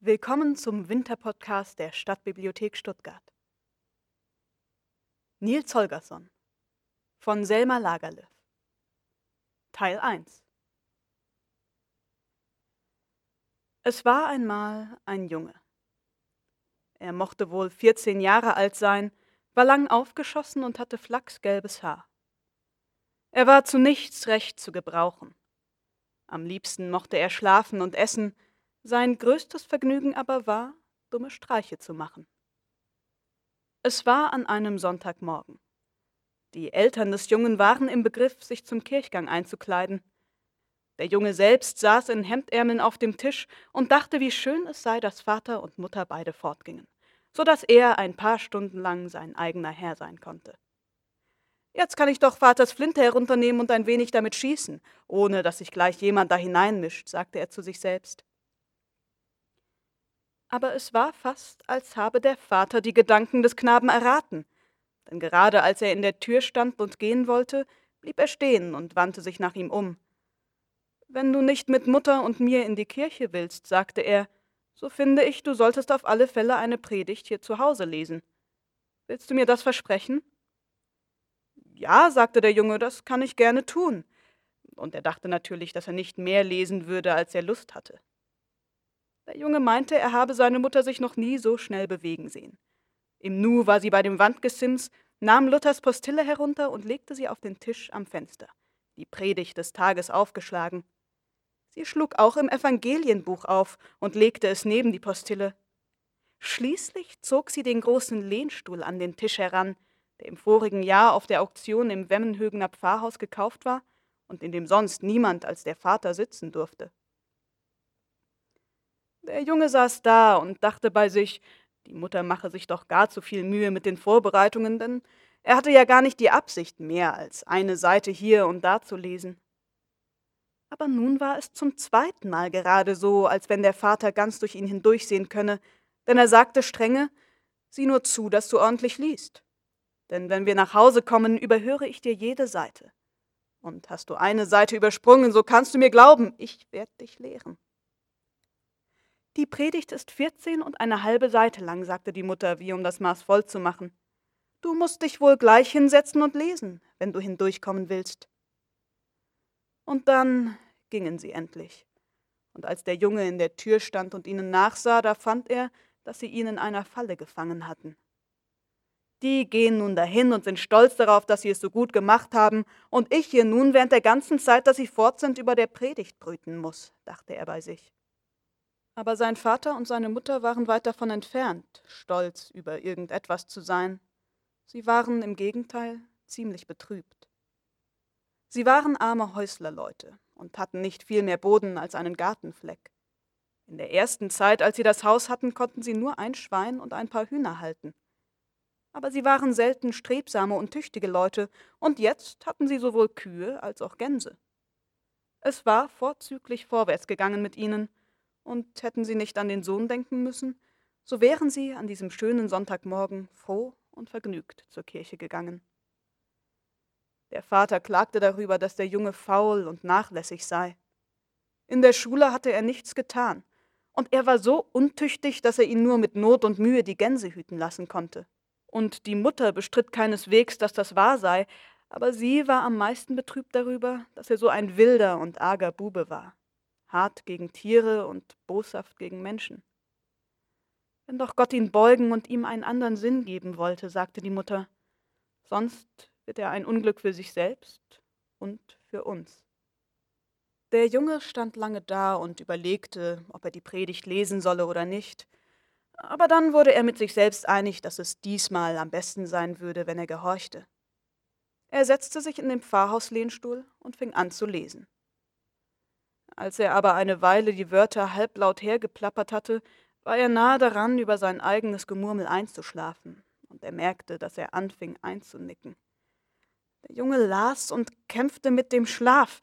Willkommen zum Winterpodcast der Stadtbibliothek Stuttgart. Nils Holgersson von Selma Lagerlöf Teil 1 Es war einmal ein Junge. Er mochte wohl 14 Jahre alt sein, war lang aufgeschossen und hatte flachsgelbes Haar. Er war zu nichts recht zu gebrauchen. Am liebsten mochte er schlafen und essen, sein größtes Vergnügen aber war, dumme Streiche zu machen. Es war an einem Sonntagmorgen. Die Eltern des Jungen waren im Begriff, sich zum Kirchgang einzukleiden. Der Junge selbst saß in Hemdärmeln auf dem Tisch und dachte, wie schön es sei, dass Vater und Mutter beide fortgingen, so dass er ein paar Stunden lang sein eigener Herr sein konnte. Jetzt kann ich doch Vaters Flinte herunternehmen und ein wenig damit schießen, ohne dass sich gleich jemand da hineinmischt, sagte er zu sich selbst aber es war fast, als habe der Vater die Gedanken des Knaben erraten, denn gerade als er in der Tür stand und gehen wollte, blieb er stehen und wandte sich nach ihm um. Wenn du nicht mit Mutter und mir in die Kirche willst, sagte er, so finde ich, du solltest auf alle Fälle eine Predigt hier zu Hause lesen. Willst du mir das versprechen? Ja, sagte der Junge, das kann ich gerne tun. Und er dachte natürlich, dass er nicht mehr lesen würde, als er Lust hatte. Der Junge meinte, er habe seine Mutter sich noch nie so schnell bewegen sehen. Im Nu war sie bei dem Wandgesims, nahm Luthers Postille herunter und legte sie auf den Tisch am Fenster, die Predigt des Tages aufgeschlagen. Sie schlug auch im Evangelienbuch auf und legte es neben die Postille. Schließlich zog sie den großen Lehnstuhl an den Tisch heran, der im vorigen Jahr auf der Auktion im Wemmenhögener Pfarrhaus gekauft war und in dem sonst niemand als der Vater sitzen durfte. Der Junge saß da und dachte bei sich, die Mutter mache sich doch gar zu viel Mühe mit den Vorbereitungen, denn er hatte ja gar nicht die Absicht, mehr als eine Seite hier und da zu lesen. Aber nun war es zum zweiten Mal gerade so, als wenn der Vater ganz durch ihn hindurchsehen könne, denn er sagte strenge, sieh nur zu, dass du ordentlich liest. Denn wenn wir nach Hause kommen, überhöre ich dir jede Seite. Und hast du eine Seite übersprungen, so kannst du mir glauben, ich werde dich lehren. Die Predigt ist vierzehn und eine halbe Seite lang, sagte die Mutter, wie um das Maß voll zu machen. Du musst dich wohl gleich hinsetzen und lesen, wenn du hindurchkommen willst. Und dann gingen sie endlich. Und als der Junge in der Tür stand und ihnen nachsah, da fand er, dass sie ihn in einer Falle gefangen hatten. Die gehen nun dahin und sind stolz darauf, dass sie es so gut gemacht haben, und ich hier nun während der ganzen Zeit, dass sie fort sind, über der Predigt brüten muss, dachte er bei sich. Aber sein Vater und seine Mutter waren weit davon entfernt, stolz über irgendetwas zu sein. Sie waren im Gegenteil ziemlich betrübt. Sie waren arme Häuslerleute und hatten nicht viel mehr Boden als einen Gartenfleck. In der ersten Zeit, als sie das Haus hatten, konnten sie nur ein Schwein und ein paar Hühner halten. Aber sie waren selten strebsame und tüchtige Leute, und jetzt hatten sie sowohl Kühe als auch Gänse. Es war vorzüglich vorwärts gegangen mit ihnen, und hätten sie nicht an den Sohn denken müssen, so wären sie an diesem schönen Sonntagmorgen froh und vergnügt zur Kirche gegangen. Der Vater klagte darüber, dass der Junge faul und nachlässig sei. In der Schule hatte er nichts getan, und er war so untüchtig, dass er ihn nur mit Not und Mühe die Gänse hüten lassen konnte. Und die Mutter bestritt keineswegs, dass das wahr sei, aber sie war am meisten betrübt darüber, dass er so ein wilder und arger Bube war hart gegen Tiere und boshaft gegen Menschen. Wenn doch Gott ihn beugen und ihm einen anderen Sinn geben wollte, sagte die Mutter, sonst wird er ein Unglück für sich selbst und für uns. Der Junge stand lange da und überlegte, ob er die Predigt lesen solle oder nicht, aber dann wurde er mit sich selbst einig, dass es diesmal am besten sein würde, wenn er gehorchte. Er setzte sich in den Pfarrhauslehnstuhl und fing an zu lesen. Als er aber eine Weile die Wörter halblaut hergeplappert hatte, war er nahe daran, über sein eigenes Gemurmel einzuschlafen, und er merkte, dass er anfing einzunicken. Der Junge las und kämpfte mit dem Schlaf.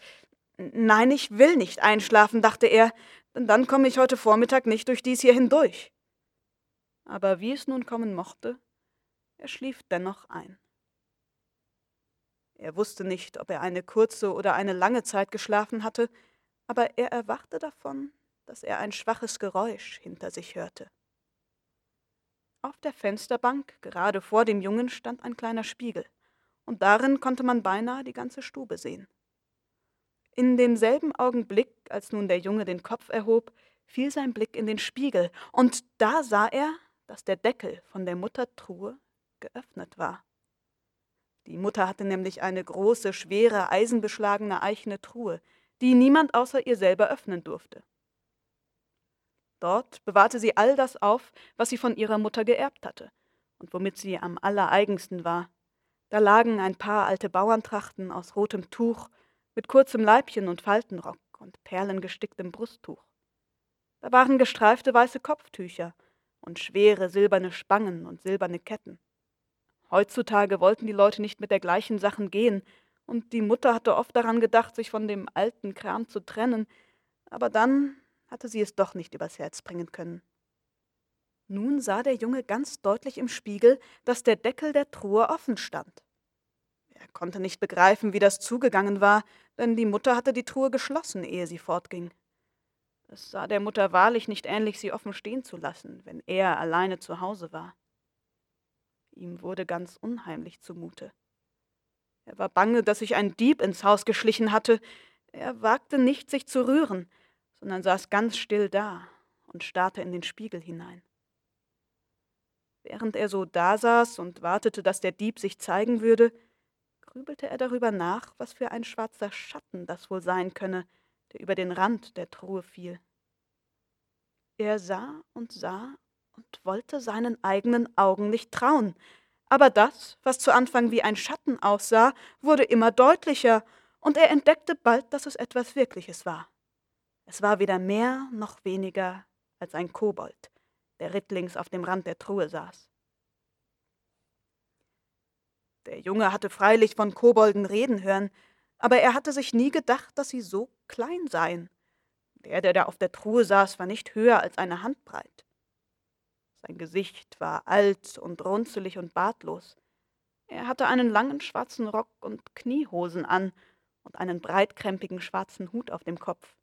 Nein, ich will nicht einschlafen, dachte er, denn dann komme ich heute Vormittag nicht durch dies hier hindurch. Aber wie es nun kommen mochte, er schlief dennoch ein. Er wusste nicht, ob er eine kurze oder eine lange Zeit geschlafen hatte, aber er erwachte davon, dass er ein schwaches Geräusch hinter sich hörte. Auf der Fensterbank gerade vor dem Jungen stand ein kleiner Spiegel, und darin konnte man beinahe die ganze Stube sehen. In demselben Augenblick, als nun der Junge den Kopf erhob, fiel sein Blick in den Spiegel, und da sah er, dass der Deckel von der Muttertruhe geöffnet war. Die Mutter hatte nämlich eine große, schwere, eisenbeschlagene eichene Truhe, die niemand außer ihr selber öffnen durfte. Dort bewahrte sie all das auf, was sie von ihrer Mutter geerbt hatte und womit sie am allereigensten war. Da lagen ein paar alte Bauerntrachten aus rotem Tuch mit kurzem Leibchen und Faltenrock und perlengesticktem Brusttuch. Da waren gestreifte weiße Kopftücher und schwere silberne Spangen und silberne Ketten. Heutzutage wollten die Leute nicht mit dergleichen Sachen gehen, und die Mutter hatte oft daran gedacht, sich von dem alten Kram zu trennen, aber dann hatte sie es doch nicht übers Herz bringen können. Nun sah der Junge ganz deutlich im Spiegel, dass der Deckel der Truhe offen stand. Er konnte nicht begreifen, wie das zugegangen war, denn die Mutter hatte die Truhe geschlossen, ehe sie fortging. Es sah der Mutter wahrlich nicht ähnlich, sie offen stehen zu lassen, wenn er alleine zu Hause war. Ihm wurde ganz unheimlich zumute. Er war bange, dass sich ein Dieb ins Haus geschlichen hatte. Er wagte nicht, sich zu rühren, sondern saß ganz still da und starrte in den Spiegel hinein. Während er so dasaß und wartete, dass der Dieb sich zeigen würde, grübelte er darüber nach, was für ein schwarzer Schatten das wohl sein könne, der über den Rand der Truhe fiel. Er sah und sah und wollte seinen eigenen Augen nicht trauen, aber das, was zu Anfang wie ein Schatten aussah, wurde immer deutlicher, und er entdeckte bald, dass es etwas Wirkliches war. Es war weder mehr noch weniger als ein Kobold, der rittlings auf dem Rand der Truhe saß. Der Junge hatte freilich von Kobolden reden hören, aber er hatte sich nie gedacht, dass sie so klein seien. Der, der da auf der Truhe saß, war nicht höher als eine Handbreit. Sein Gesicht war alt und runzelig und bartlos. Er hatte einen langen schwarzen Rock und Kniehosen an und einen breitkrempigen schwarzen Hut auf dem Kopf.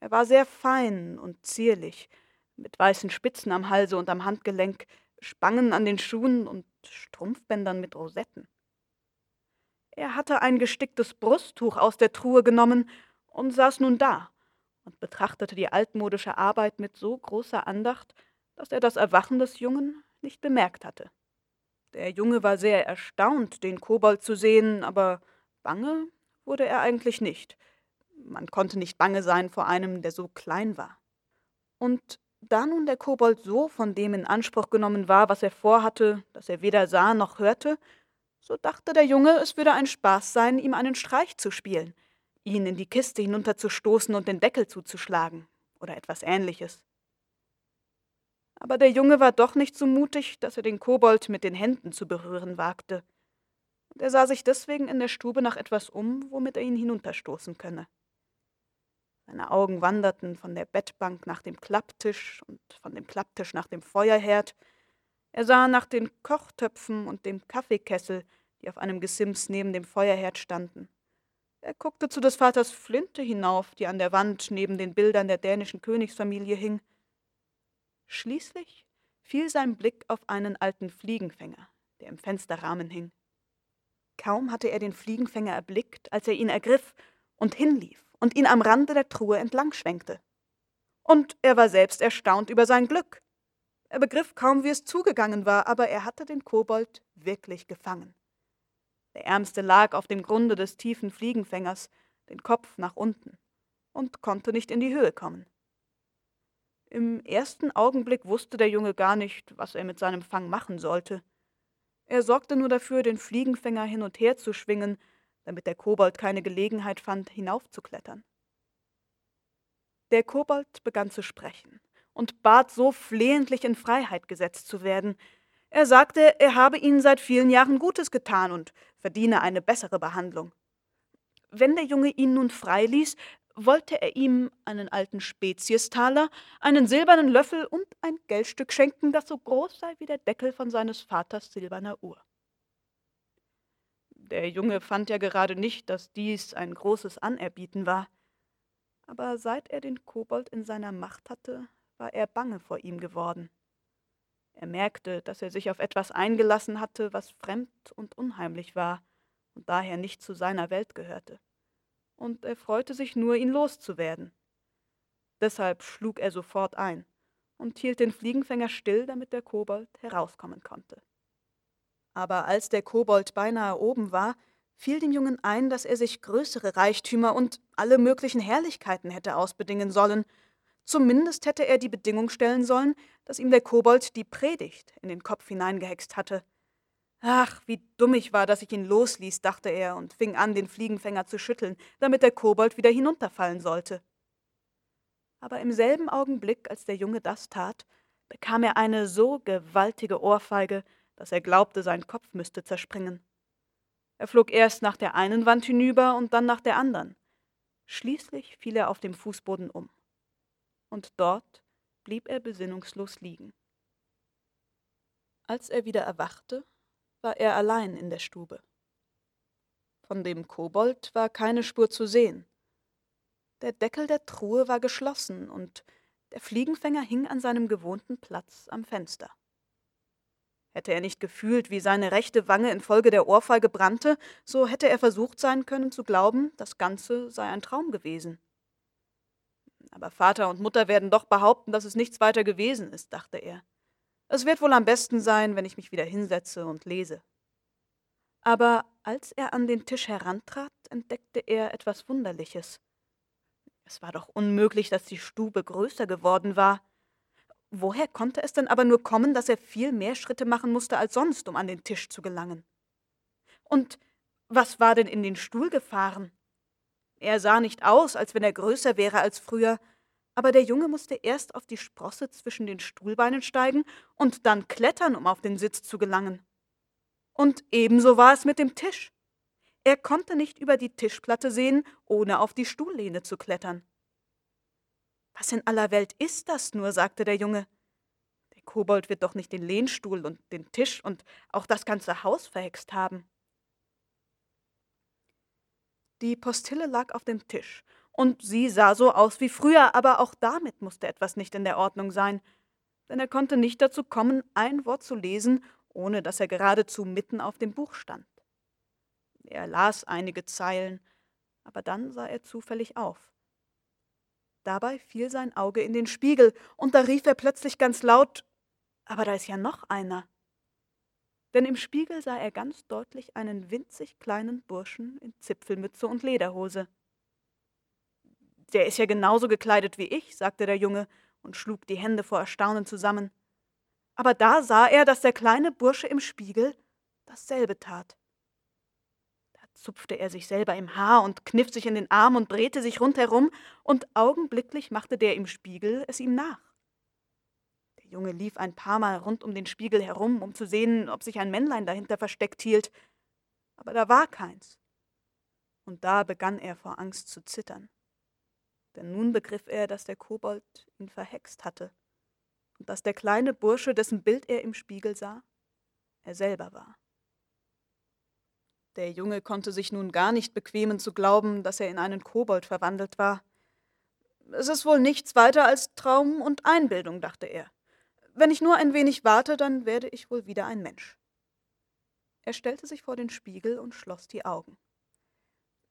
Er war sehr fein und zierlich, mit weißen Spitzen am Halse und am Handgelenk, Spangen an den Schuhen und Strumpfbändern mit Rosetten. Er hatte ein gesticktes Brusttuch aus der Truhe genommen und saß nun da und betrachtete die altmodische Arbeit mit so großer Andacht, dass er das Erwachen des Jungen nicht bemerkt hatte. Der Junge war sehr erstaunt, den Kobold zu sehen, aber bange wurde er eigentlich nicht. Man konnte nicht bange sein vor einem, der so klein war. Und da nun der Kobold so von dem in Anspruch genommen war, was er vorhatte, dass er weder sah noch hörte, so dachte der Junge, es würde ein Spaß sein, ihm einen Streich zu spielen, ihn in die Kiste hinunterzustoßen und den Deckel zuzuschlagen oder etwas ähnliches. Aber der Junge war doch nicht so mutig, dass er den Kobold mit den Händen zu berühren wagte, und er sah sich deswegen in der Stube nach etwas um, womit er ihn hinunterstoßen könne. Seine Augen wanderten von der Bettbank nach dem Klapptisch und von dem Klapptisch nach dem Feuerherd, er sah nach den Kochtöpfen und dem Kaffeekessel, die auf einem Gesims neben dem Feuerherd standen. Er guckte zu des Vaters Flinte hinauf, die an der Wand neben den Bildern der dänischen Königsfamilie hing. Schließlich fiel sein Blick auf einen alten Fliegenfänger, der im Fensterrahmen hing. Kaum hatte er den Fliegenfänger erblickt, als er ihn ergriff und hinlief und ihn am Rande der Truhe entlang schwenkte. Und er war selbst erstaunt über sein Glück. Er begriff kaum, wie es zugegangen war, aber er hatte den Kobold wirklich gefangen. Der Ärmste lag auf dem Grunde des tiefen Fliegenfängers, den Kopf nach unten, und konnte nicht in die Höhe kommen. Im ersten Augenblick wusste der Junge gar nicht, was er mit seinem Fang machen sollte. Er sorgte nur dafür, den Fliegenfänger hin und her zu schwingen, damit der Kobold keine Gelegenheit fand, hinaufzuklettern. Der Kobold begann zu sprechen und bat so flehentlich in Freiheit gesetzt zu werden. Er sagte, er habe ihnen seit vielen Jahren Gutes getan und verdiene eine bessere Behandlung. Wenn der Junge ihn nun freiließ, wollte er ihm einen alten Speziestaler, einen silbernen Löffel und ein Geldstück schenken, das so groß sei wie der Deckel von seines Vaters silberner Uhr. Der Junge fand ja gerade nicht, dass dies ein großes Anerbieten war. aber seit er den Kobold in seiner Macht hatte, war er bange vor ihm geworden. Er merkte, dass er sich auf etwas eingelassen hatte, was fremd und unheimlich war und daher nicht zu seiner Welt gehörte. Und er freute sich nur, ihn loszuwerden. Deshalb schlug er sofort ein und hielt den Fliegenfänger still, damit der Kobold herauskommen konnte. Aber als der Kobold beinahe oben war, fiel dem Jungen ein, dass er sich größere Reichtümer und alle möglichen Herrlichkeiten hätte ausbedingen sollen. Zumindest hätte er die Bedingung stellen sollen, dass ihm der Kobold die Predigt in den Kopf hineingehext hatte. Ach, wie dumm ich war, dass ich ihn losließ, dachte er und fing an, den Fliegenfänger zu schütteln, damit der Kobold wieder hinunterfallen sollte. Aber im selben Augenblick, als der Junge das tat, bekam er eine so gewaltige Ohrfeige, dass er glaubte, sein Kopf müsste zerspringen. Er flog erst nach der einen Wand hinüber und dann nach der anderen. Schließlich fiel er auf dem Fußboden um. Und dort blieb er besinnungslos liegen. Als er wieder erwachte, war er allein in der Stube. Von dem Kobold war keine Spur zu sehen. Der Deckel der Truhe war geschlossen und der Fliegenfänger hing an seinem gewohnten Platz am Fenster. Hätte er nicht gefühlt, wie seine rechte Wange infolge der Ohrfeige brannte, so hätte er versucht sein können zu glauben, das Ganze sei ein Traum gewesen. Aber Vater und Mutter werden doch behaupten, dass es nichts weiter gewesen ist, dachte er. Es wird wohl am besten sein, wenn ich mich wieder hinsetze und lese. Aber als er an den Tisch herantrat, entdeckte er etwas Wunderliches. Es war doch unmöglich, dass die Stube größer geworden war. Woher konnte es denn aber nur kommen, dass er viel mehr Schritte machen musste als sonst, um an den Tisch zu gelangen? Und was war denn in den Stuhl gefahren? Er sah nicht aus, als wenn er größer wäre als früher, aber der Junge musste erst auf die Sprosse zwischen den Stuhlbeinen steigen und dann klettern, um auf den Sitz zu gelangen. Und ebenso war es mit dem Tisch. Er konnte nicht über die Tischplatte sehen, ohne auf die Stuhllehne zu klettern. Was in aller Welt ist das nur? sagte der Junge. Der Kobold wird doch nicht den Lehnstuhl und den Tisch und auch das ganze Haus verhext haben. Die Postille lag auf dem Tisch, und sie sah so aus wie früher, aber auch damit musste etwas nicht in der Ordnung sein, denn er konnte nicht dazu kommen, ein Wort zu lesen, ohne dass er geradezu mitten auf dem Buch stand. Er las einige Zeilen, aber dann sah er zufällig auf. Dabei fiel sein Auge in den Spiegel, und da rief er plötzlich ganz laut Aber da ist ja noch einer. Denn im Spiegel sah er ganz deutlich einen winzig kleinen Burschen in Zipfelmütze und Lederhose. Der ist ja genauso gekleidet wie ich, sagte der Junge und schlug die Hände vor Erstaunen zusammen. Aber da sah er, dass der kleine Bursche im Spiegel dasselbe tat zupfte er sich selber im Haar und kniff sich in den Arm und drehte sich rundherum, und augenblicklich machte der im Spiegel es ihm nach. Der Junge lief ein paar Mal rund um den Spiegel herum, um zu sehen, ob sich ein Männlein dahinter versteckt hielt, aber da war keins. Und da begann er vor Angst zu zittern. Denn nun begriff er, dass der Kobold ihn verhext hatte und dass der kleine Bursche, dessen Bild er im Spiegel sah, er selber war. Der Junge konnte sich nun gar nicht bequemen zu glauben, dass er in einen Kobold verwandelt war. Es ist wohl nichts weiter als Traum und Einbildung, dachte er. Wenn ich nur ein wenig warte, dann werde ich wohl wieder ein Mensch. Er stellte sich vor den Spiegel und schloss die Augen.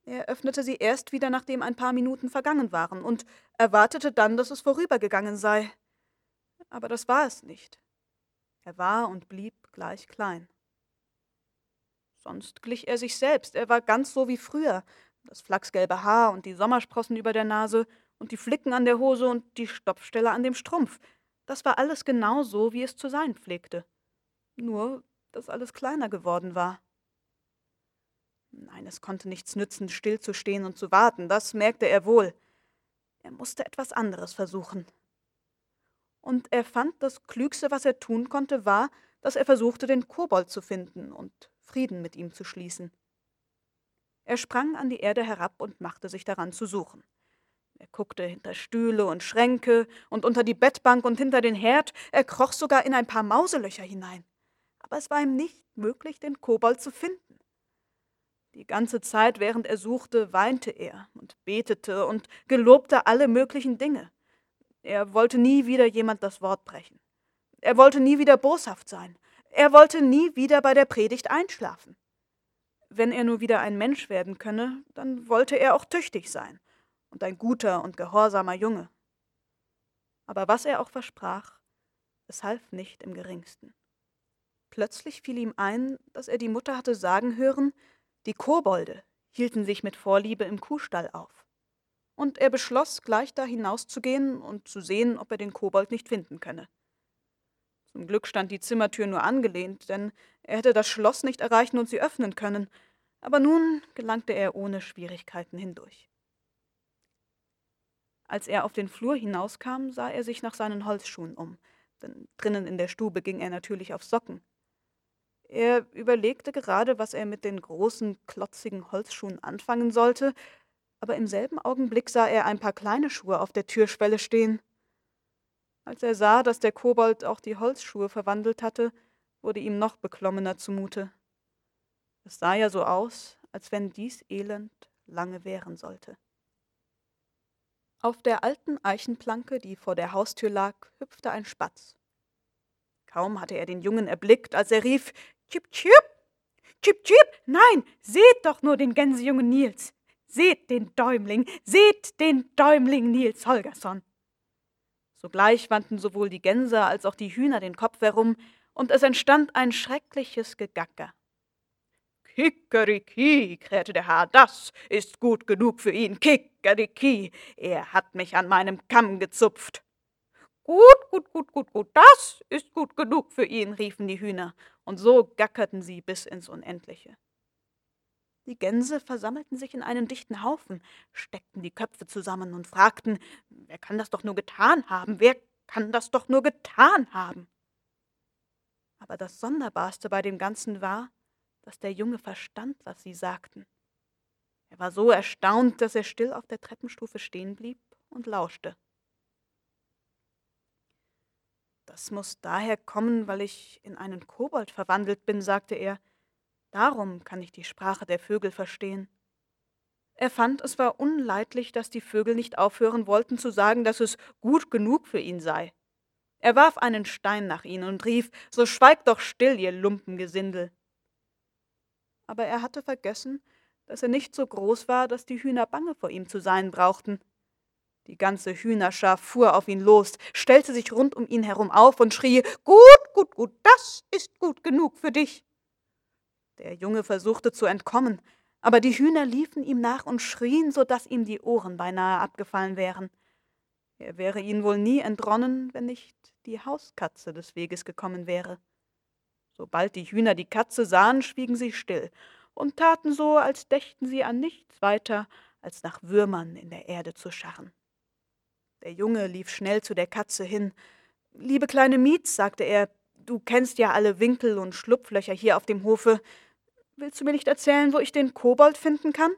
Er öffnete sie erst wieder, nachdem ein paar Minuten vergangen waren, und erwartete dann, dass es vorübergegangen sei. Aber das war es nicht. Er war und blieb gleich klein. Sonst glich er sich selbst. Er war ganz so wie früher. Das flachsgelbe Haar und die Sommersprossen über der Nase und die Flicken an der Hose und die Stopfstelle an dem Strumpf. Das war alles genau so, wie es zu sein pflegte. Nur, dass alles kleiner geworden war. Nein, es konnte nichts nützen, stillzustehen und zu warten, das merkte er wohl. Er musste etwas anderes versuchen. Und er fand, das Klügste, was er tun konnte, war, dass er versuchte, den Kobold zu finden und Frieden mit ihm zu schließen. Er sprang an die Erde herab und machte sich daran zu suchen. Er guckte hinter Stühle und Schränke und unter die Bettbank und hinter den Herd, er kroch sogar in ein paar Mauselöcher hinein. Aber es war ihm nicht möglich, den Kobold zu finden. Die ganze Zeit, während er suchte, weinte er und betete und gelobte alle möglichen Dinge. Er wollte nie wieder jemand das Wort brechen. Er wollte nie wieder boshaft sein. Er wollte nie wieder bei der Predigt einschlafen. Wenn er nur wieder ein Mensch werden könne, dann wollte er auch tüchtig sein und ein guter und gehorsamer Junge. Aber was er auch versprach, es half nicht im geringsten. Plötzlich fiel ihm ein, dass er die Mutter hatte sagen hören, die Kobolde hielten sich mit Vorliebe im Kuhstall auf. Und er beschloss, gleich da hinauszugehen und zu sehen, ob er den Kobold nicht finden könne. Zum Glück stand die Zimmertür nur angelehnt, denn er hätte das Schloss nicht erreichen und sie öffnen können, aber nun gelangte er ohne Schwierigkeiten hindurch. Als er auf den Flur hinauskam, sah er sich nach seinen Holzschuhen um, denn drinnen in der Stube ging er natürlich auf Socken. Er überlegte gerade, was er mit den großen, klotzigen Holzschuhen anfangen sollte, aber im selben Augenblick sah er ein paar kleine Schuhe auf der Türschwelle stehen. Als er sah, dass der Kobold auch die Holzschuhe verwandelt hatte, wurde ihm noch beklommener zumute. Es sah ja so aus, als wenn dies Elend lange währen sollte. Auf der alten Eichenplanke, die vor der Haustür lag, hüpfte ein Spatz. Kaum hatte er den Jungen erblickt, als er rief Chip, chip! Chip, chip! Nein, seht doch nur den Gänsejungen Nils! Seht den Däumling! Seht den Däumling Nils Holgersson! Sogleich wandten sowohl die Gänse als auch die Hühner den Kopf herum, und es entstand ein schreckliches Gegacker. Kikeriki, krähte der Haar, das ist gut genug für ihn. Kikeriki, er hat mich an meinem Kamm gezupft. Gut, gut, gut, gut, gut, das ist gut genug für ihn, riefen die Hühner, und so gackerten sie bis ins Unendliche. Die Gänse versammelten sich in einen dichten Haufen, steckten die Köpfe zusammen und fragten, wer kann das doch nur getan haben, wer kann das doch nur getan haben? Aber das Sonderbarste bei dem Ganzen war, dass der Junge verstand, was sie sagten. Er war so erstaunt, dass er still auf der Treppenstufe stehen blieb und lauschte. Das muss daher kommen, weil ich in einen Kobold verwandelt bin, sagte er. Darum kann ich die Sprache der Vögel verstehen. Er fand, es war unleidlich, dass die Vögel nicht aufhören wollten zu sagen, dass es gut genug für ihn sei. Er warf einen Stein nach ihnen und rief, so schweigt doch still, ihr Lumpengesindel. Aber er hatte vergessen, dass er nicht so groß war, dass die Hühner bange vor ihm zu sein brauchten. Die ganze Hühnerschar fuhr auf ihn los, stellte sich rund um ihn herum auf und schrie Gut, gut, gut, das ist gut genug für dich. Der Junge versuchte zu entkommen, aber die Hühner liefen ihm nach und schrien, so dass ihm die Ohren beinahe abgefallen wären. Er wäre ihnen wohl nie entronnen, wenn nicht die Hauskatze des Weges gekommen wäre. Sobald die Hühner die Katze sahen, schwiegen sie still und taten so, als dächten sie an nichts weiter, als nach Würmern in der Erde zu scharren. Der Junge lief schnell zu der Katze hin. Liebe kleine Mietz, sagte er, du kennst ja alle Winkel und Schlupflöcher hier auf dem Hofe. Willst du mir nicht erzählen, wo ich den Kobold finden kann?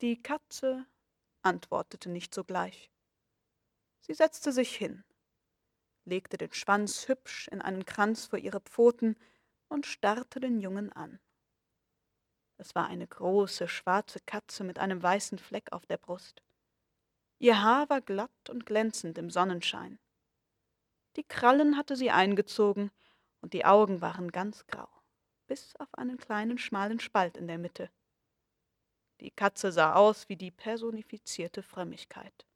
Die Katze antwortete nicht sogleich. Sie setzte sich hin, legte den Schwanz hübsch in einen Kranz vor ihre Pfoten und starrte den Jungen an. Es war eine große, schwarze Katze mit einem weißen Fleck auf der Brust. Ihr Haar war glatt und glänzend im Sonnenschein. Die Krallen hatte sie eingezogen, und die Augen waren ganz grau, bis auf einen kleinen schmalen Spalt in der Mitte. Die Katze sah aus wie die personifizierte Frömmigkeit.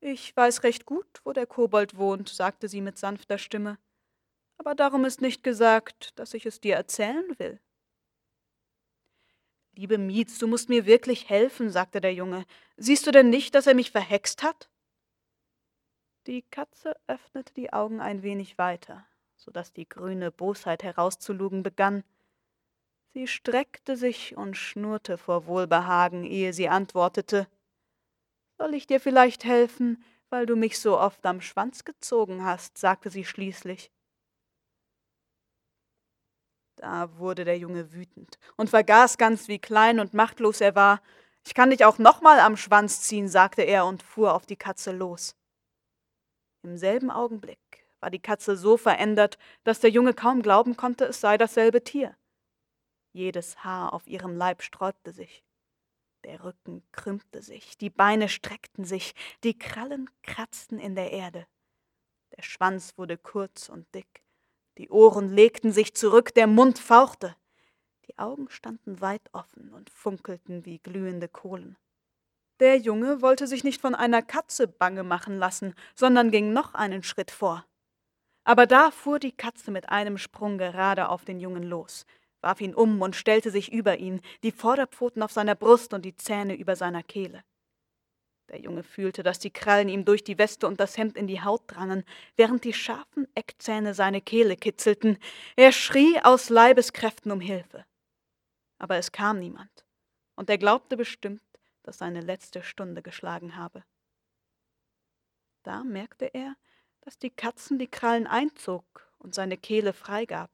Ich weiß recht gut, wo der Kobold wohnt, sagte sie mit sanfter Stimme, aber darum ist nicht gesagt, dass ich es dir erzählen will. Liebe Mietz, du musst mir wirklich helfen, sagte der Junge. Siehst du denn nicht, dass er mich verhext hat? Die Katze öffnete die Augen ein wenig weiter, so dass die grüne Bosheit herauszulugen begann. Sie streckte sich und schnurrte vor Wohlbehagen, ehe sie antwortete. Soll ich dir vielleicht helfen, weil du mich so oft am Schwanz gezogen hast? sagte sie schließlich. Da wurde der Junge wütend und vergaß ganz, wie klein und machtlos er war. Ich kann dich auch nochmal am Schwanz ziehen, sagte er und fuhr auf die Katze los. Im selben Augenblick war die Katze so verändert, dass der Junge kaum glauben konnte, es sei dasselbe Tier. Jedes Haar auf ihrem Leib sträubte sich. Der Rücken krümmte sich, die Beine streckten sich, die Krallen kratzten in der Erde. Der Schwanz wurde kurz und dick, die Ohren legten sich zurück, der Mund fauchte. Die Augen standen weit offen und funkelten wie glühende Kohlen. Der Junge wollte sich nicht von einer Katze bange machen lassen, sondern ging noch einen Schritt vor. Aber da fuhr die Katze mit einem Sprung gerade auf den Jungen los, warf ihn um und stellte sich über ihn, die Vorderpfoten auf seiner Brust und die Zähne über seiner Kehle. Der Junge fühlte, dass die Krallen ihm durch die Weste und das Hemd in die Haut drangen, während die scharfen Eckzähne seine Kehle kitzelten. Er schrie aus Leibeskräften um Hilfe. Aber es kam niemand, und er glaubte bestimmt, dass seine letzte Stunde geschlagen habe. Da merkte er, dass die Katzen die Krallen einzog und seine Kehle freigab.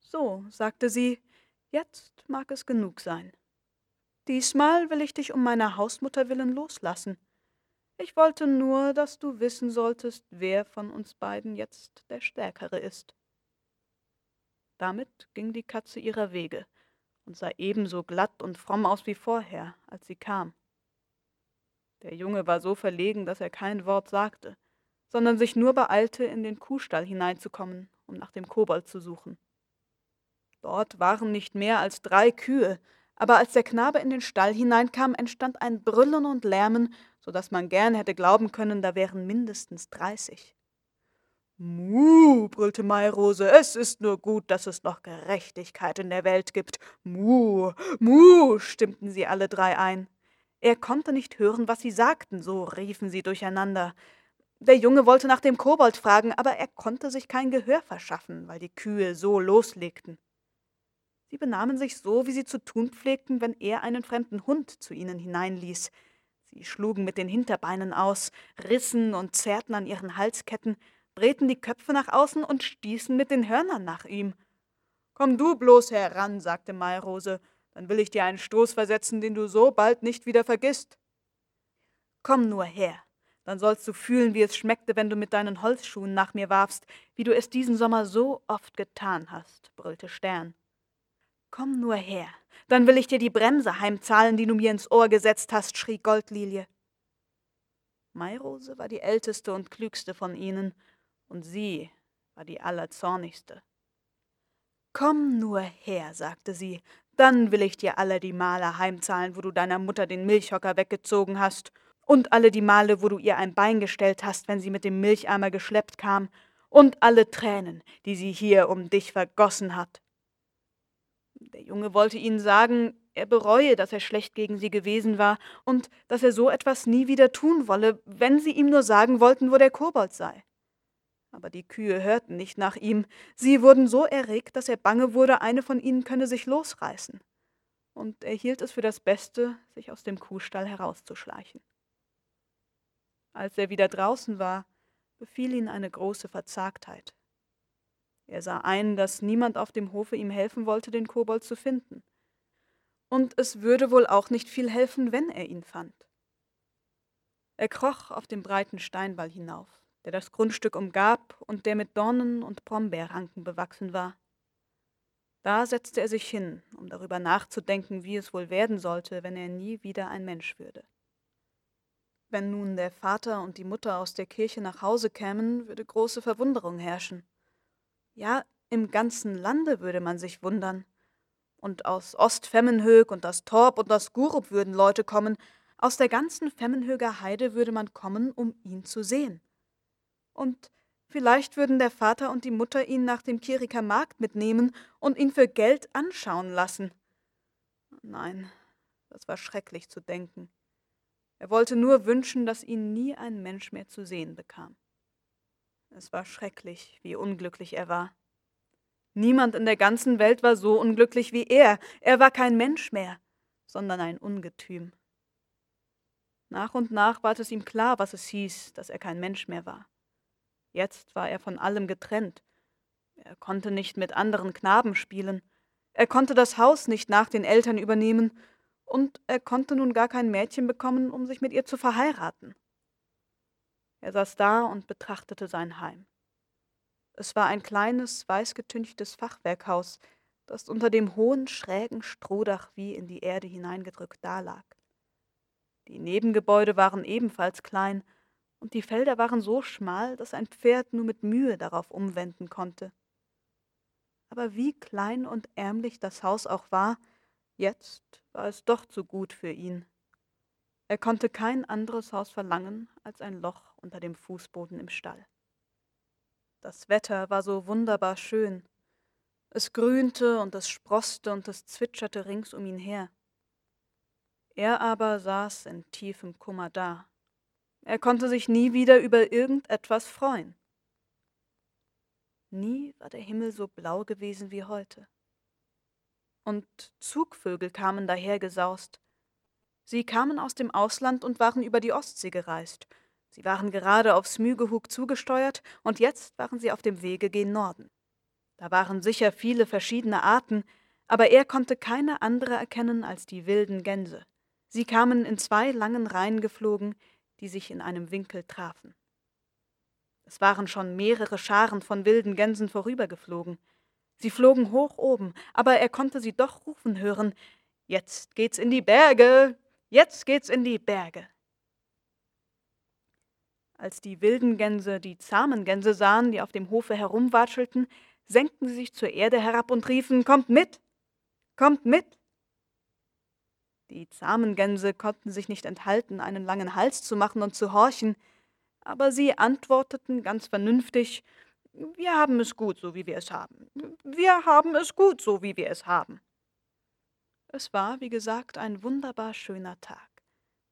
So, sagte sie, jetzt mag es genug sein. Diesmal will ich dich um meiner Hausmutter willen loslassen. Ich wollte nur, dass du wissen solltest, wer von uns beiden jetzt der Stärkere ist. Damit ging die Katze ihrer Wege, und sah ebenso glatt und fromm aus wie vorher, als sie kam. Der Junge war so verlegen, dass er kein Wort sagte, sondern sich nur beeilte, in den Kuhstall hineinzukommen, um nach dem Kobold zu suchen. Dort waren nicht mehr als drei Kühe, aber als der Knabe in den Stall hineinkam, entstand ein Brüllen und Lärmen, so dass man gern hätte glauben können, da wären mindestens dreißig. Muh, brüllte Mairose, es ist nur gut, dass es noch Gerechtigkeit in der Welt gibt. Muh, muh, stimmten sie alle drei ein. Er konnte nicht hören, was sie sagten, so riefen sie durcheinander. Der Junge wollte nach dem Kobold fragen, aber er konnte sich kein Gehör verschaffen, weil die Kühe so loslegten. Sie benahmen sich so, wie sie zu tun pflegten, wenn er einen fremden Hund zu ihnen hineinließ. Sie schlugen mit den Hinterbeinen aus, rissen und zerrten an ihren Halsketten, drehten die Köpfe nach außen und stießen mit den Hörnern nach ihm. Komm du bloß heran, sagte Mairose, dann will ich dir einen Stoß versetzen, den du so bald nicht wieder vergisst. Komm nur her, dann sollst du fühlen, wie es schmeckte, wenn du mit deinen Holzschuhen nach mir warfst, wie du es diesen Sommer so oft getan hast, brüllte Stern. Komm nur her, dann will ich dir die Bremse heimzahlen, die du mir ins Ohr gesetzt hast, schrie Goldlilie. Mairose war die älteste und klügste von ihnen, und sie war die allerzornigste. Komm nur her, sagte sie, dann will ich dir alle die Male heimzahlen, wo du deiner Mutter den Milchhocker weggezogen hast, und alle die Male, wo du ihr ein Bein gestellt hast, wenn sie mit dem Milcheimer geschleppt kam, und alle Tränen, die sie hier um dich vergossen hat. Der Junge wollte ihnen sagen, er bereue, dass er schlecht gegen sie gewesen war und dass er so etwas nie wieder tun wolle, wenn sie ihm nur sagen wollten, wo der Kobold sei. Aber die Kühe hörten nicht nach ihm, sie wurden so erregt, dass er bange wurde, eine von ihnen könne sich losreißen, und er hielt es für das Beste, sich aus dem Kuhstall herauszuschleichen. Als er wieder draußen war, befiel ihn eine große Verzagtheit. Er sah ein, dass niemand auf dem Hofe ihm helfen wollte, den Kobold zu finden. Und es würde wohl auch nicht viel helfen, wenn er ihn fand. Er kroch auf dem breiten Steinwall hinauf der das Grundstück umgab und der mit Dornen und Brombeerranken bewachsen war. Da setzte er sich hin, um darüber nachzudenken, wie es wohl werden sollte, wenn er nie wieder ein Mensch würde. Wenn nun der Vater und die Mutter aus der Kirche nach Hause kämen, würde große Verwunderung herrschen. Ja, im ganzen Lande würde man sich wundern. Und aus Ostfemmenhög und aus Torp und aus Gurup würden Leute kommen, aus der ganzen Femmenhöger Heide würde man kommen, um ihn zu sehen und vielleicht würden der Vater und die Mutter ihn nach dem Kiriker Markt mitnehmen und ihn für Geld anschauen lassen. Nein, das war schrecklich zu denken. Er wollte nur wünschen, dass ihn nie ein Mensch mehr zu sehen bekam. Es war schrecklich, wie unglücklich er war. Niemand in der ganzen Welt war so unglücklich wie er. Er war kein Mensch mehr, sondern ein Ungetüm. Nach und nach ward es ihm klar, was es hieß, dass er kein Mensch mehr war. Jetzt war er von allem getrennt. Er konnte nicht mit anderen Knaben spielen. Er konnte das Haus nicht nach den Eltern übernehmen. Und er konnte nun gar kein Mädchen bekommen, um sich mit ihr zu verheiraten. Er saß da und betrachtete sein Heim. Es war ein kleines, weißgetünchtes Fachwerkhaus, das unter dem hohen, schrägen Strohdach wie in die Erde hineingedrückt dalag. Die Nebengebäude waren ebenfalls klein, und die Felder waren so schmal, dass ein Pferd nur mit Mühe darauf umwenden konnte. Aber wie klein und ärmlich das Haus auch war, jetzt war es doch zu gut für ihn. Er konnte kein anderes Haus verlangen als ein Loch unter dem Fußboden im Stall. Das Wetter war so wunderbar schön. Es grünte und es sproßte und es zwitscherte rings um ihn her. Er aber saß in tiefem Kummer da. Er konnte sich nie wieder über irgendetwas freuen. Nie war der Himmel so blau gewesen wie heute. Und Zugvögel kamen dahergesaust. Sie kamen aus dem Ausland und waren über die Ostsee gereist. Sie waren gerade auf Smygehug zugesteuert und jetzt waren sie auf dem Wege gen Norden. Da waren sicher viele verschiedene Arten, aber er konnte keine andere erkennen als die wilden Gänse. Sie kamen in zwei langen Reihen geflogen, die sich in einem Winkel trafen. Es waren schon mehrere Scharen von wilden Gänsen vorübergeflogen. Sie flogen hoch oben, aber er konnte sie doch rufen hören Jetzt geht's in die Berge. Jetzt geht's in die Berge. Als die wilden Gänse die zahmen Gänse sahen, die auf dem Hofe herumwatschelten, senkten sie sich zur Erde herab und riefen Kommt mit. Kommt mit. Die zahmen Gänse konnten sich nicht enthalten, einen langen Hals zu machen und zu horchen, aber sie antworteten ganz vernünftig Wir haben es gut, so wie wir es haben. Wir haben es gut, so wie wir es haben. Es war, wie gesagt, ein wunderbar schöner Tag,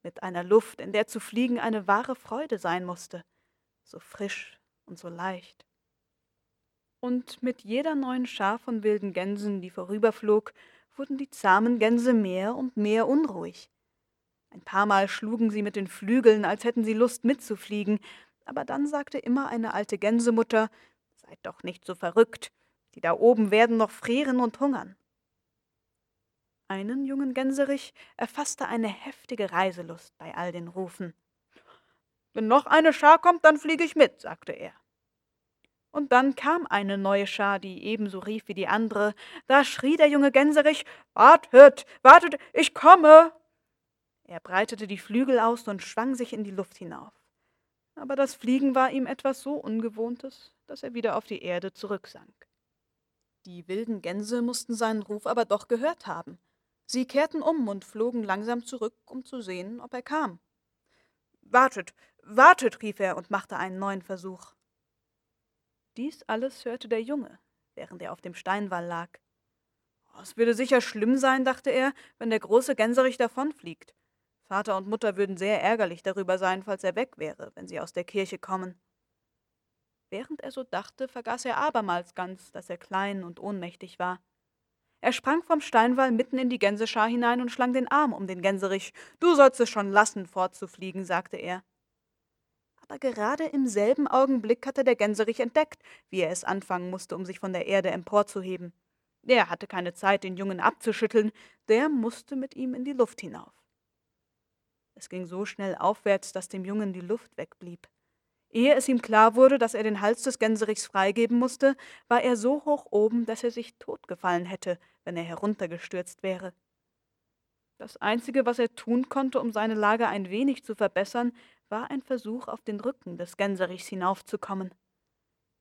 mit einer Luft, in der zu fliegen eine wahre Freude sein musste, so frisch und so leicht. Und mit jeder neuen Schar von wilden Gänsen, die vorüberflog, wurden die zahmen Gänse mehr und mehr unruhig. Ein paar Mal schlugen sie mit den Flügeln, als hätten sie Lust mitzufliegen, aber dann sagte immer eine alte Gänsemutter Seid doch nicht so verrückt, die da oben werden noch frieren und hungern. Einen jungen Gänserich erfasste eine heftige Reiselust bei all den Rufen. Wenn noch eine Schar kommt, dann fliege ich mit, sagte er. Und dann kam eine neue Schar, die ebenso rief wie die andere. Da schrie der junge Gänserich Wartet, wartet, ich komme. Er breitete die Flügel aus und schwang sich in die Luft hinauf. Aber das Fliegen war ihm etwas so Ungewohntes, dass er wieder auf die Erde zurücksank. Die wilden Gänse mussten seinen Ruf aber doch gehört haben. Sie kehrten um und flogen langsam zurück, um zu sehen, ob er kam. Wartet, wartet, rief er und machte einen neuen Versuch. Dies alles hörte der Junge, während er auf dem Steinwall lag. Oh, es würde sicher schlimm sein, dachte er, wenn der große Gänserich davonfliegt. Vater und Mutter würden sehr ärgerlich darüber sein, falls er weg wäre, wenn sie aus der Kirche kommen. Während er so dachte, vergaß er abermals ganz, dass er klein und ohnmächtig war. Er sprang vom Steinwall mitten in die Gänseschar hinein und schlang den Arm um den Gänserich. Du sollst es schon lassen, fortzufliegen, sagte er aber gerade im selben Augenblick hatte der Gänserich entdeckt, wie er es anfangen musste, um sich von der Erde emporzuheben. Er hatte keine Zeit, den Jungen abzuschütteln, der musste mit ihm in die Luft hinauf. Es ging so schnell aufwärts, dass dem Jungen die Luft wegblieb. Ehe es ihm klar wurde, dass er den Hals des Gänserichs freigeben musste, war er so hoch oben, dass er sich totgefallen hätte, wenn er heruntergestürzt wäre. Das Einzige, was er tun konnte, um seine Lage ein wenig zu verbessern, war ein Versuch, auf den Rücken des Gänserichs hinaufzukommen.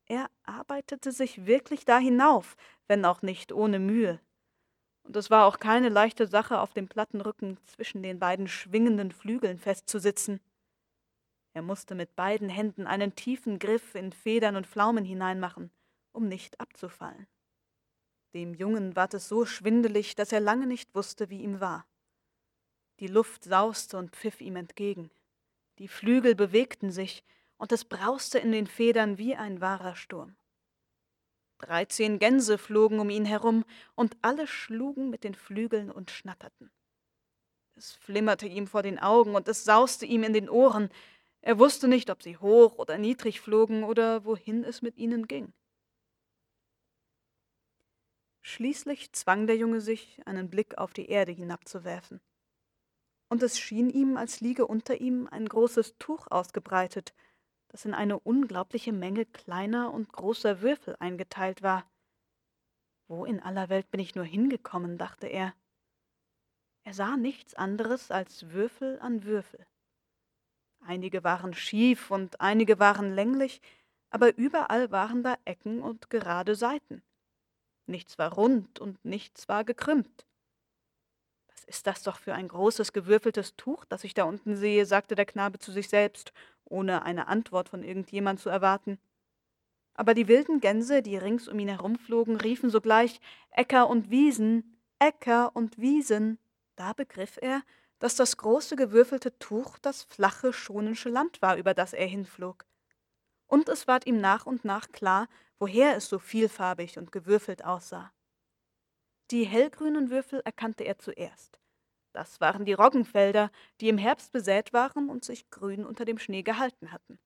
Er arbeitete sich wirklich da hinauf, wenn auch nicht ohne Mühe. Und es war auch keine leichte Sache, auf dem platten Rücken zwischen den beiden schwingenden Flügeln festzusitzen. Er musste mit beiden Händen einen tiefen Griff in Federn und Pflaumen hineinmachen, um nicht abzufallen. Dem Jungen ward es so schwindelig, dass er lange nicht wusste, wie ihm war. Die Luft sauste und pfiff ihm entgegen. Die Flügel bewegten sich, und es brauste in den Federn wie ein wahrer Sturm. Dreizehn Gänse flogen um ihn herum, und alle schlugen mit den Flügeln und schnatterten. Es flimmerte ihm vor den Augen, und es sauste ihm in den Ohren. Er wusste nicht, ob sie hoch oder niedrig flogen oder wohin es mit ihnen ging. Schließlich zwang der Junge sich, einen Blick auf die Erde hinabzuwerfen und es schien ihm, als liege unter ihm ein großes Tuch ausgebreitet, das in eine unglaubliche Menge kleiner und großer Würfel eingeteilt war. Wo in aller Welt bin ich nur hingekommen, dachte er. Er sah nichts anderes als Würfel an Würfel. Einige waren schief und einige waren länglich, aber überall waren da Ecken und gerade Seiten. Nichts war rund und nichts war gekrümmt. Was ist das doch für ein großes gewürfeltes Tuch, das ich da unten sehe, sagte der Knabe zu sich selbst, ohne eine Antwort von irgendjemand zu erwarten. Aber die wilden Gänse, die rings um ihn herumflogen, riefen sogleich Äcker und Wiesen, Äcker und Wiesen. Da begriff er, dass das große gewürfelte Tuch das flache schonische Land war, über das er hinflog. Und es ward ihm nach und nach klar, woher es so vielfarbig und gewürfelt aussah. Die hellgrünen Würfel erkannte er zuerst. Das waren die Roggenfelder, die im Herbst besät waren und sich grün unter dem Schnee gehalten hatten.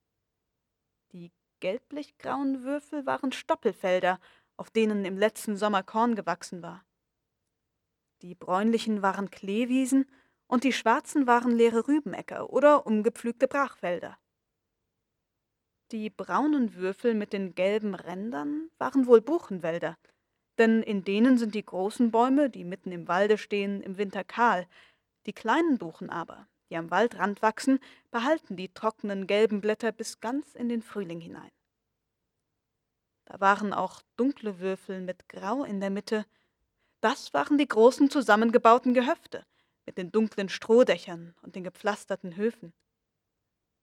Die gelblichgrauen Würfel waren Stoppelfelder, auf denen im letzten Sommer Korn gewachsen war. Die bräunlichen waren Kleewiesen und die schwarzen waren leere Rübenäcker oder umgepflügte Brachfelder. Die braunen Würfel mit den gelben Rändern waren wohl Buchenwälder, denn in denen sind die großen Bäume, die mitten im Walde stehen, im Winter kahl. Die kleinen Buchen aber, die am Waldrand wachsen, behalten die trockenen gelben Blätter bis ganz in den Frühling hinein. Da waren auch dunkle Würfel mit Grau in der Mitte. Das waren die großen zusammengebauten Gehöfte mit den dunklen Strohdächern und den gepflasterten Höfen.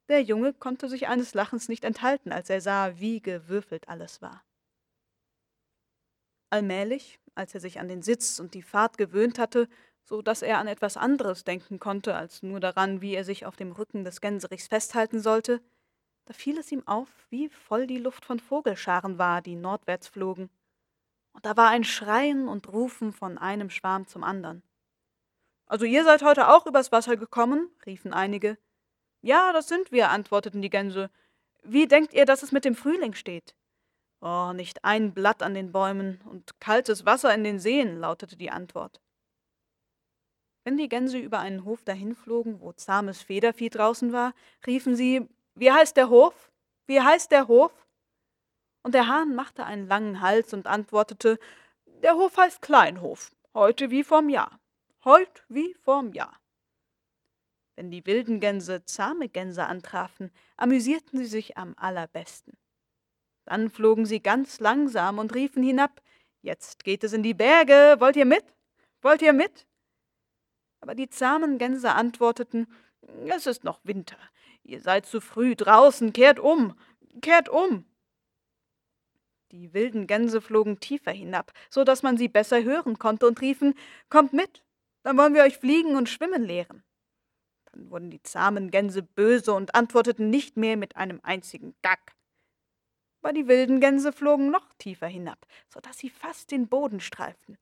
Der Junge konnte sich eines Lachens nicht enthalten, als er sah, wie gewürfelt alles war. Allmählich, als er sich an den Sitz und die Fahrt gewöhnt hatte, so dass er an etwas anderes denken konnte, als nur daran, wie er sich auf dem Rücken des Gänserichs festhalten sollte, da fiel es ihm auf, wie voll die Luft von Vogelscharen war, die nordwärts flogen. Und da war ein Schreien und Rufen von einem Schwarm zum andern. Also ihr seid heute auch übers Wasser gekommen? riefen einige. Ja, das sind wir, antworteten die Gänse. Wie denkt ihr, dass es mit dem Frühling steht? Oh, nicht ein Blatt an den Bäumen und kaltes Wasser in den Seen, lautete die Antwort. Wenn die Gänse über einen Hof dahinflogen, wo zahmes Federvieh draußen war, riefen sie, wie heißt der Hof? Wie heißt der Hof? Und der Hahn machte einen langen Hals und antwortete, der Hof heißt Kleinhof, heute wie vorm Jahr, heut wie vorm Jahr. Wenn die wilden Gänse zahme Gänse antrafen, amüsierten sie sich am allerbesten. Dann flogen sie ganz langsam und riefen hinab, Jetzt geht es in die Berge, wollt ihr mit? Wollt ihr mit? Aber die zahmen Gänse antworteten, Es ist noch Winter, ihr seid zu früh draußen, kehrt um, kehrt um. Die wilden Gänse flogen tiefer hinab, so dass man sie besser hören konnte und riefen, Kommt mit, dann wollen wir euch fliegen und schwimmen lehren. Dann wurden die zahmen Gänse böse und antworteten nicht mehr mit einem einzigen Gack. Aber die wilden Gänse flogen noch tiefer hinab, so dass sie fast den Boden streiften.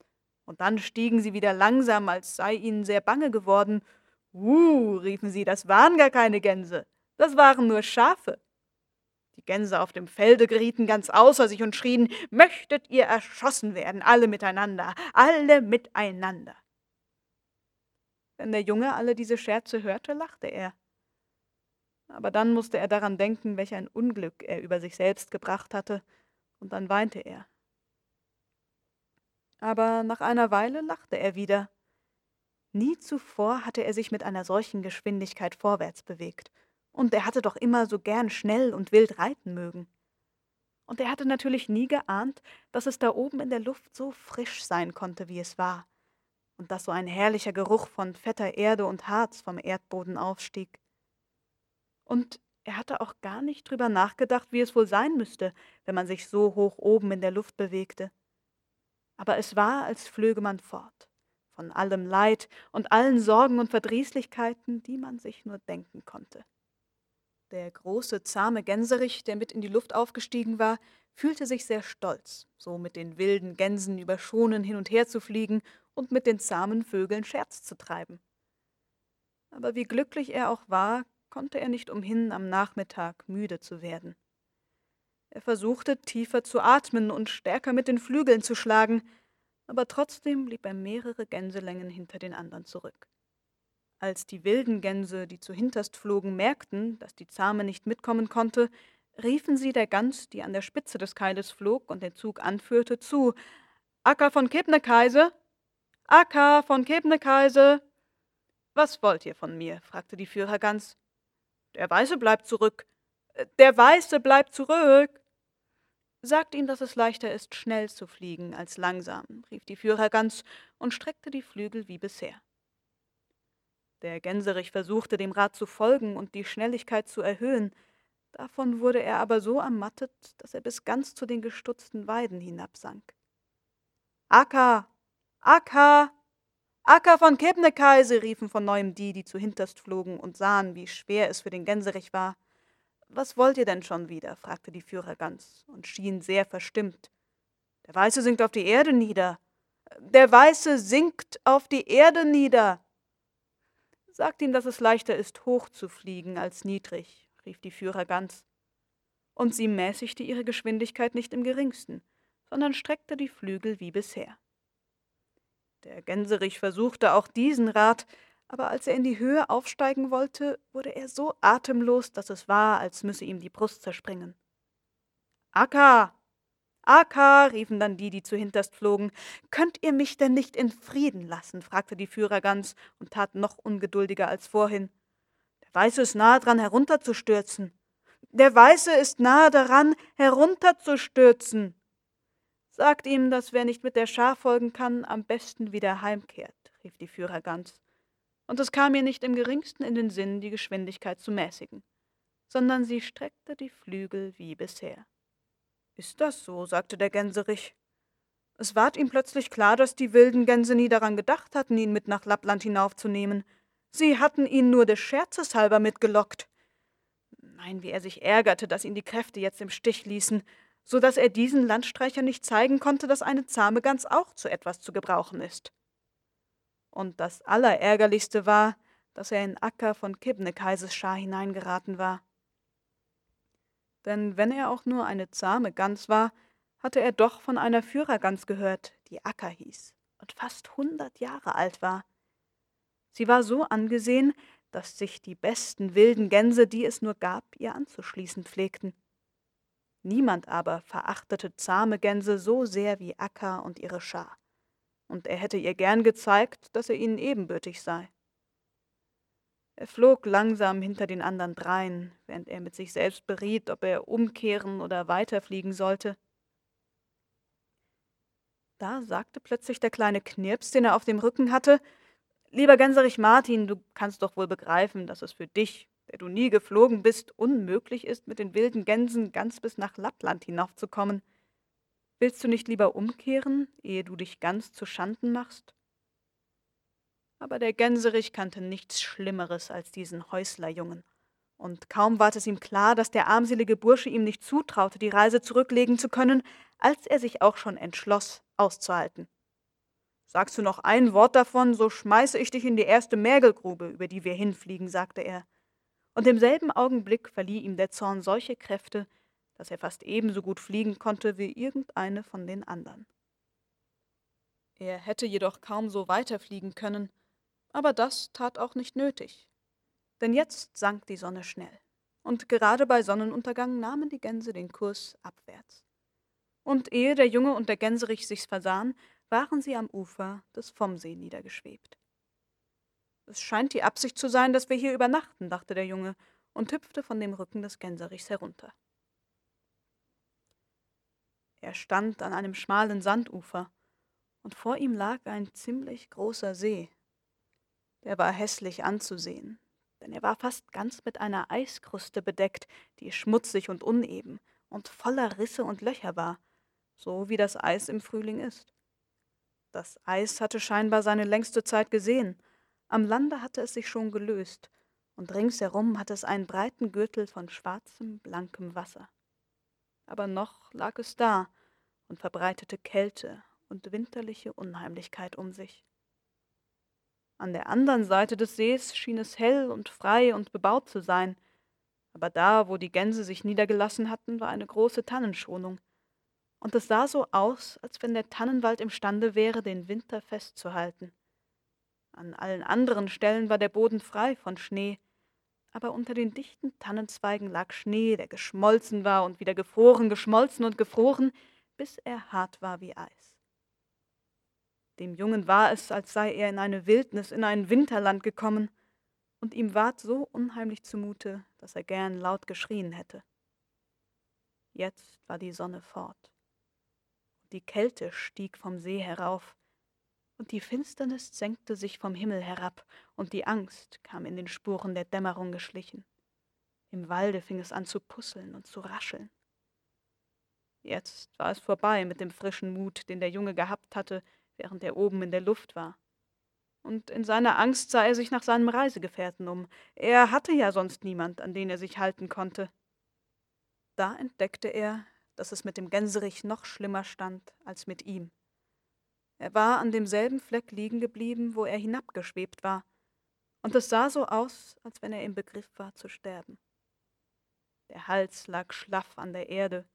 Und dann stiegen sie wieder langsam, als sei ihnen sehr bange geworden. Uh, riefen sie, das waren gar keine Gänse, das waren nur Schafe. Die Gänse auf dem Felde gerieten ganz außer sich und schrien, möchtet ihr erschossen werden, alle miteinander, alle miteinander. Wenn der Junge alle diese Scherze hörte, lachte er. Aber dann musste er daran denken, welch ein Unglück er über sich selbst gebracht hatte, und dann weinte er. Aber nach einer Weile lachte er wieder. Nie zuvor hatte er sich mit einer solchen Geschwindigkeit vorwärts bewegt, und er hatte doch immer so gern schnell und wild reiten mögen. Und er hatte natürlich nie geahnt, dass es da oben in der Luft so frisch sein konnte, wie es war, und dass so ein herrlicher Geruch von fetter Erde und Harz vom Erdboden aufstieg. Und er hatte auch gar nicht drüber nachgedacht, wie es wohl sein müsste, wenn man sich so hoch oben in der Luft bewegte. Aber es war, als flöge man fort, von allem Leid und allen Sorgen und Verdrießlichkeiten, die man sich nur denken konnte. Der große, zahme Gänserich, der mit in die Luft aufgestiegen war, fühlte sich sehr stolz, so mit den wilden Gänsen über Schonen hin und her zu fliegen und mit den zahmen Vögeln Scherz zu treiben. Aber wie glücklich er auch war, konnte er nicht umhin, am Nachmittag müde zu werden. Er versuchte, tiefer zu atmen und stärker mit den Flügeln zu schlagen, aber trotzdem blieb er mehrere Gänselängen hinter den anderen zurück. Als die wilden Gänse, die zu hinterst flogen, merkten, dass die Zahme nicht mitkommen konnte, riefen sie der Gans, die an der Spitze des Keiles flog und den Zug anführte, zu Acker von Kebnekaise. Acker von Kebnekaise. Was wollt ihr von mir? fragte die Führergans. Der Weiße bleibt zurück. Der Weiße bleibt zurück. Sagt ihm, dass es leichter ist, schnell zu fliegen als langsam, rief die Führergans und streckte die Flügel wie bisher. Der Gänserich versuchte, dem Rat zu folgen und die Schnelligkeit zu erhöhen. Davon wurde er aber so ermattet, dass er bis ganz zu den gestutzten Weiden hinabsank. Acker! Acker! Acker von Kebnekaise! riefen von neuem die, die zu hinterst flogen und sahen, wie schwer es für den Gänserich war. Was wollt ihr denn schon wieder? fragte die Führergans und schien sehr verstimmt. Der Weiße sinkt auf die Erde nieder. Der Weiße sinkt auf die Erde nieder. Sagt ihm, dass es leichter ist, hoch zu fliegen als niedrig, rief die Führergans. Und sie mäßigte ihre Geschwindigkeit nicht im geringsten, sondern streckte die Flügel wie bisher. Der Gänserich versuchte auch diesen Rat, aber als er in die Höhe aufsteigen wollte, wurde er so atemlos, dass es war, als müsse ihm die Brust zerspringen. Akka, Aka, riefen dann die, die zu hinterst flogen. Könnt ihr mich denn nicht in Frieden lassen? fragte die Führergans und tat noch ungeduldiger als vorhin. Der Weiße ist nahe dran, herunterzustürzen. Der Weiße ist nahe daran, herunterzustürzen. Sagt ihm, dass wer nicht mit der Schar folgen kann, am besten wieder heimkehrt, rief die Führergans. Und es kam ihr nicht im geringsten in den Sinn, die Geschwindigkeit zu mäßigen, sondern sie streckte die Flügel wie bisher. Ist das so? sagte der Gänserich. Es ward ihm plötzlich klar, dass die wilden Gänse nie daran gedacht hatten, ihn mit nach Lappland hinaufzunehmen. Sie hatten ihn nur des Scherzes halber mitgelockt. Nein, wie er sich ärgerte, dass ihn die Kräfte jetzt im Stich ließen, so dass er diesen Landstreicher nicht zeigen konnte, dass eine zahme Gans auch zu etwas zu gebrauchen ist. Und das Allerärgerlichste war, dass er in Acker von Kibnekaises Schar hineingeraten war denn wenn er auch nur eine zahme Gans war, hatte er doch von einer Führergans gehört, die Acker hieß und fast hundert Jahre alt war. Sie war so angesehen, dass sich die besten wilden Gänse, die es nur gab, ihr anzuschließen pflegten. Niemand aber verachtete zahme Gänse so sehr wie Acker und ihre Schar, und er hätte ihr gern gezeigt, dass er ihnen ebenbürtig sei. Er flog langsam hinter den anderen dreien, während er mit sich selbst beriet, ob er umkehren oder weiterfliegen sollte. Da sagte plötzlich der kleine Knirps, den er auf dem Rücken hatte, Lieber Gänserich Martin, du kannst doch wohl begreifen, dass es für dich, der du nie geflogen bist, unmöglich ist, mit den wilden Gänsen ganz bis nach Lappland hinaufzukommen. Willst du nicht lieber umkehren, ehe du dich ganz zu Schanden machst? Aber der Gänserich kannte nichts Schlimmeres als diesen Häuslerjungen. Und kaum ward es ihm klar, dass der armselige Bursche ihm nicht zutraute, die Reise zurücklegen zu können, als er sich auch schon entschloss, auszuhalten. Sagst du noch ein Wort davon, so schmeiße ich dich in die erste Mergelgrube, über die wir hinfliegen, sagte er. Und im selben Augenblick verlieh ihm der Zorn solche Kräfte, dass er fast ebenso gut fliegen konnte wie irgendeine von den anderen. Er hätte jedoch kaum so weiterfliegen können, aber das tat auch nicht nötig. Denn jetzt sank die Sonne schnell, und gerade bei Sonnenuntergang nahmen die Gänse den Kurs abwärts. Und ehe der Junge und der Gänserich sich's versahen, waren sie am Ufer des Vommsee niedergeschwebt. Es scheint die Absicht zu sein, dass wir hier übernachten, dachte der Junge und hüpfte von dem Rücken des Gänserichs herunter. Er stand an einem schmalen Sandufer, und vor ihm lag ein ziemlich großer See, der war hässlich anzusehen, denn er war fast ganz mit einer Eiskruste bedeckt, die schmutzig und uneben und voller Risse und Löcher war, so wie das Eis im Frühling ist. Das Eis hatte scheinbar seine längste Zeit gesehen, am Lande hatte es sich schon gelöst, und ringsherum hatte es einen breiten Gürtel von schwarzem, blankem Wasser. Aber noch lag es da und verbreitete Kälte und winterliche Unheimlichkeit um sich. An der anderen Seite des Sees schien es hell und frei und bebaut zu sein, aber da, wo die Gänse sich niedergelassen hatten, war eine große Tannenschonung, und es sah so aus, als wenn der Tannenwald imstande wäre, den Winter festzuhalten. An allen anderen Stellen war der Boden frei von Schnee, aber unter den dichten Tannenzweigen lag Schnee, der geschmolzen war und wieder gefroren, geschmolzen und gefroren, bis er hart war wie Eis. Dem Jungen war es, als sei er in eine Wildnis, in ein Winterland gekommen, und ihm ward so unheimlich zumute, dass er gern laut geschrien hätte. Jetzt war die Sonne fort. Die Kälte stieg vom See herauf, und die Finsternis senkte sich vom Himmel herab, und die Angst kam in den Spuren der Dämmerung geschlichen. Im Walde fing es an zu pusseln und zu rascheln. Jetzt war es vorbei mit dem frischen Mut, den der Junge gehabt hatte, während er oben in der Luft war. Und in seiner Angst sah er sich nach seinem Reisegefährten um. Er hatte ja sonst niemand, an den er sich halten konnte. Da entdeckte er, dass es mit dem Gänserich noch schlimmer stand als mit ihm. Er war an demselben Fleck liegen geblieben, wo er hinabgeschwebt war, und es sah so aus, als wenn er im Begriff war zu sterben. Der Hals lag schlaff an der Erde,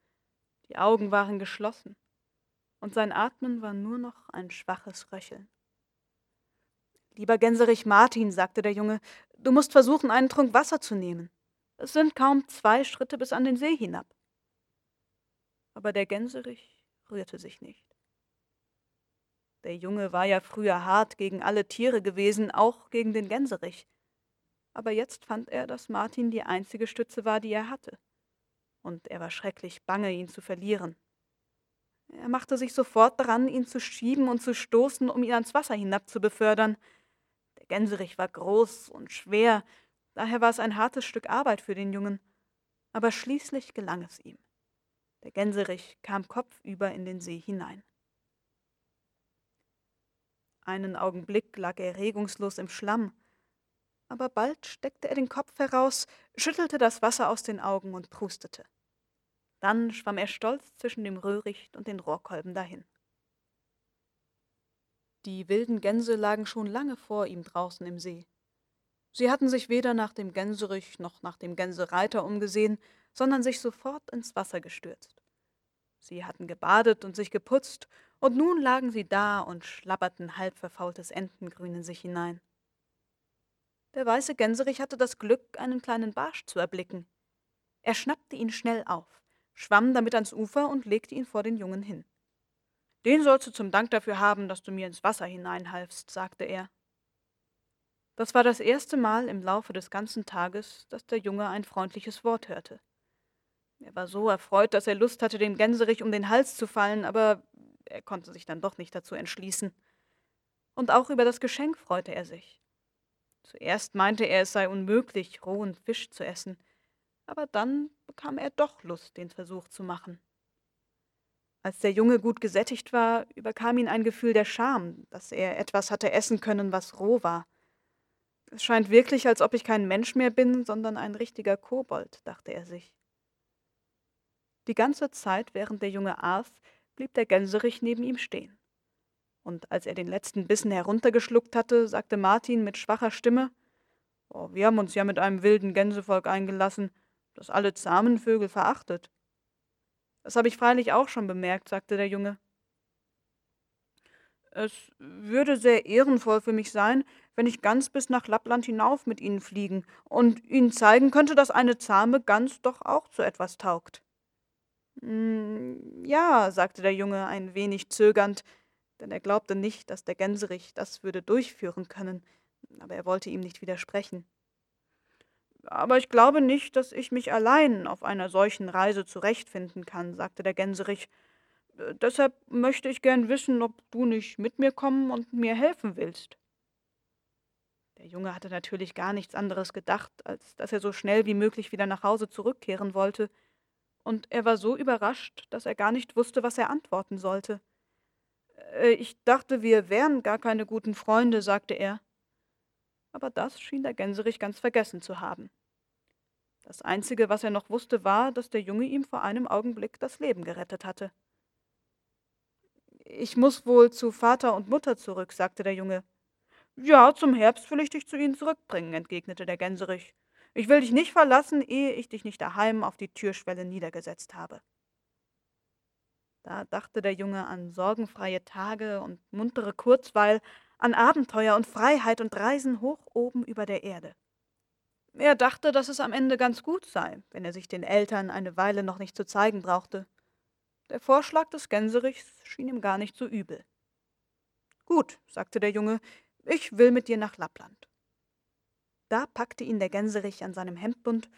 die Augen waren geschlossen, und sein Atmen war nur noch ein schwaches Röcheln. Lieber Gänserich Martin, sagte der Junge, du musst versuchen, einen Trunk Wasser zu nehmen. Es sind kaum zwei Schritte bis an den See hinab. Aber der Gänserich rührte sich nicht. Der Junge war ja früher hart gegen alle Tiere gewesen, auch gegen den Gänserich. Aber jetzt fand er, dass Martin die einzige Stütze war, die er hatte. Und er war schrecklich bange, ihn zu verlieren. Er machte sich sofort daran, ihn zu schieben und zu stoßen, um ihn ans Wasser hinab zu befördern. Der Gänserich war groß und schwer, daher war es ein hartes Stück Arbeit für den Jungen. Aber schließlich gelang es ihm. Der Gänserich kam kopfüber in den See hinein. Einen Augenblick lag er regungslos im Schlamm, aber bald steckte er den Kopf heraus, schüttelte das Wasser aus den Augen und prustete. Dann schwamm er stolz zwischen dem Röhricht und den Rohrkolben dahin. Die wilden Gänse lagen schon lange vor ihm draußen im See. Sie hatten sich weder nach dem Gänserich noch nach dem Gänsereiter umgesehen, sondern sich sofort ins Wasser gestürzt. Sie hatten gebadet und sich geputzt, und nun lagen sie da und schlabberten halbverfaultes Entengrün in sich hinein. Der weiße Gänserich hatte das Glück, einen kleinen Barsch zu erblicken. Er schnappte ihn schnell auf, schwamm damit ans Ufer und legte ihn vor den Jungen hin. Den sollst du zum Dank dafür haben, dass du mir ins Wasser hineinhalfst, sagte er. Das war das erste Mal im Laufe des ganzen Tages, dass der Junge ein freundliches Wort hörte. Er war so erfreut, dass er Lust hatte, dem Gänserich um den Hals zu fallen, aber er konnte sich dann doch nicht dazu entschließen. Und auch über das Geschenk freute er sich. Zuerst meinte er, es sei unmöglich, rohen Fisch zu essen, aber dann bekam er doch Lust, den Versuch zu machen. Als der Junge gut gesättigt war, überkam ihn ein Gefühl der Scham, dass er etwas hatte essen können, was roh war. Es scheint wirklich, als ob ich kein Mensch mehr bin, sondern ein richtiger Kobold, dachte er sich. Die ganze Zeit, während der Junge aß, blieb der Gänserich neben ihm stehen. Und als er den letzten Bissen heruntergeschluckt hatte, sagte Martin mit schwacher Stimme, oh, wir haben uns ja mit einem wilden Gänsevolk eingelassen, das alle zahmen Vögel verachtet. Das habe ich freilich auch schon bemerkt, sagte der Junge. Es würde sehr ehrenvoll für mich sein, wenn ich ganz bis nach Lappland hinauf mit Ihnen fliegen und Ihnen zeigen könnte, dass eine zahme Gans doch auch zu etwas taugt. Hm, ja, sagte der Junge ein wenig zögernd, denn er glaubte nicht, dass der Gänserich das würde durchführen können, aber er wollte ihm nicht widersprechen. Aber ich glaube nicht, dass ich mich allein auf einer solchen Reise zurechtfinden kann, sagte der Gänserich. Äh, deshalb möchte ich gern wissen, ob du nicht mit mir kommen und mir helfen willst. Der Junge hatte natürlich gar nichts anderes gedacht, als dass er so schnell wie möglich wieder nach Hause zurückkehren wollte und er war so überrascht, dass er gar nicht wusste, was er antworten sollte. Äh, ich dachte, wir wären gar keine guten Freunde, sagte er. Aber das schien der Gänserich ganz vergessen zu haben. Das Einzige, was er noch wusste, war, dass der Junge ihm vor einem Augenblick das Leben gerettet hatte. Ich muss wohl zu Vater und Mutter zurück, sagte der Junge. Ja, zum Herbst will ich dich zu ihnen zurückbringen, entgegnete der Gänserich. Ich will dich nicht verlassen, ehe ich dich nicht daheim auf die Türschwelle niedergesetzt habe. Da dachte der Junge an sorgenfreie Tage und muntere Kurzweil, an Abenteuer und Freiheit und Reisen hoch oben über der Erde. Er dachte, dass es am Ende ganz gut sei, wenn er sich den Eltern eine Weile noch nicht zu zeigen brauchte. Der Vorschlag des Gänserichs schien ihm gar nicht so übel. Gut, sagte der Junge, ich will mit dir nach Lappland. Da packte ihn der Gänserich an seinem Hemdbund,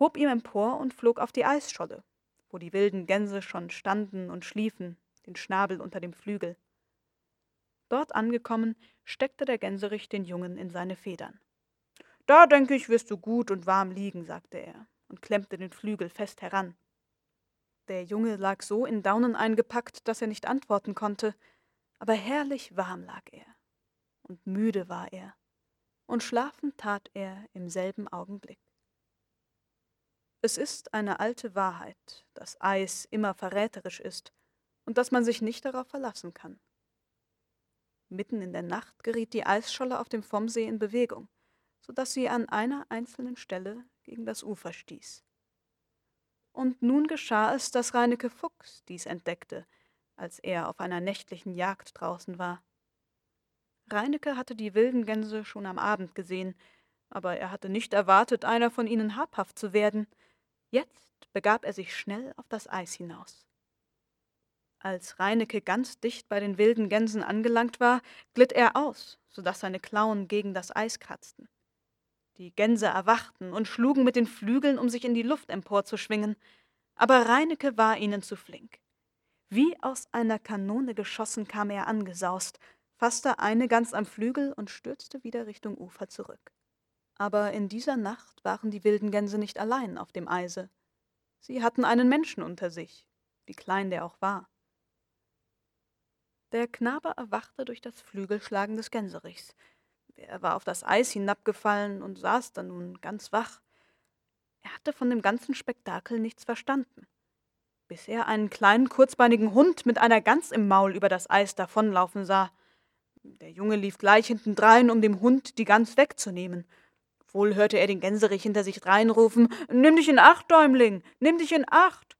hob ihn empor und flog auf die Eisscholle, wo die wilden Gänse schon standen und schliefen, den Schnabel unter dem Flügel. Dort angekommen, steckte der Gänserich den Jungen in seine Federn. Da, denke ich, wirst du gut und warm liegen, sagte er und klemmte den Flügel fest heran. Der Junge lag so in Daunen eingepackt, dass er nicht antworten konnte, aber herrlich warm lag er, und müde war er, und schlafen tat er im selben Augenblick. Es ist eine alte Wahrheit, dass Eis immer verräterisch ist und dass man sich nicht darauf verlassen kann. Mitten in der Nacht geriet die Eisscholle auf dem Vommsee in Bewegung so dass sie an einer einzelnen Stelle gegen das Ufer stieß. Und nun geschah es, dass Reineke Fuchs dies entdeckte, als er auf einer nächtlichen Jagd draußen war. Reineke hatte die wilden Gänse schon am Abend gesehen, aber er hatte nicht erwartet, einer von ihnen habhaft zu werden. Jetzt begab er sich schnell auf das Eis hinaus. Als Reineke ganz dicht bei den wilden Gänsen angelangt war, glitt er aus, so dass seine Klauen gegen das Eis kratzten. Die Gänse erwachten und schlugen mit den Flügeln, um sich in die Luft emporzuschwingen, aber Reineke war ihnen zu flink. Wie aus einer Kanone geschossen kam er angesaust, fasste eine Gans am Flügel und stürzte wieder Richtung Ufer zurück. Aber in dieser Nacht waren die wilden Gänse nicht allein auf dem Eise. Sie hatten einen Menschen unter sich, wie klein der auch war. Der Knabe erwachte durch das Flügelschlagen des Gänserichs. Er war auf das Eis hinabgefallen und saß da nun ganz wach. Er hatte von dem ganzen Spektakel nichts verstanden, bis er einen kleinen kurzbeinigen Hund mit einer Gans im Maul über das Eis davonlaufen sah. Der Junge lief gleich hintendrein, um dem Hund die Gans wegzunehmen. Wohl hörte er den Gänserich hinter sich reinrufen: Nimm dich in Acht, Däumling, nimm dich in Acht.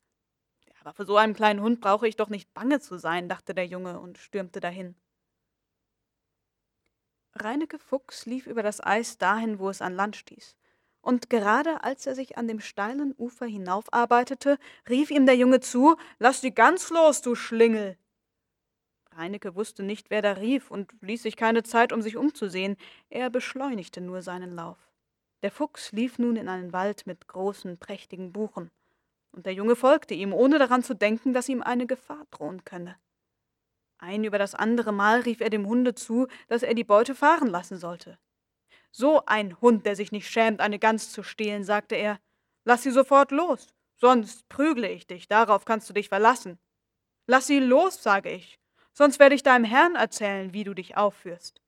Aber für so einen kleinen Hund brauche ich doch nicht bange zu sein, dachte der Junge und stürmte dahin. Reineke Fuchs lief über das Eis dahin, wo es an Land stieß. Und gerade als er sich an dem steilen Ufer hinaufarbeitete, rief ihm der Junge zu: Lass die Gans los, du Schlingel! Reineke wusste nicht, wer da rief und ließ sich keine Zeit, um sich umzusehen. Er beschleunigte nur seinen Lauf. Der Fuchs lief nun in einen Wald mit großen, prächtigen Buchen. Und der Junge folgte ihm, ohne daran zu denken, dass ihm eine Gefahr drohen könne. Ein über das andere Mal rief er dem Hunde zu, dass er die Beute fahren lassen sollte. So ein Hund, der sich nicht schämt, eine Gans zu stehlen, sagte er. Lass sie sofort los, sonst prügle ich dich, darauf kannst du dich verlassen. Lass sie los, sage ich, sonst werde ich deinem Herrn erzählen, wie du dich aufführst.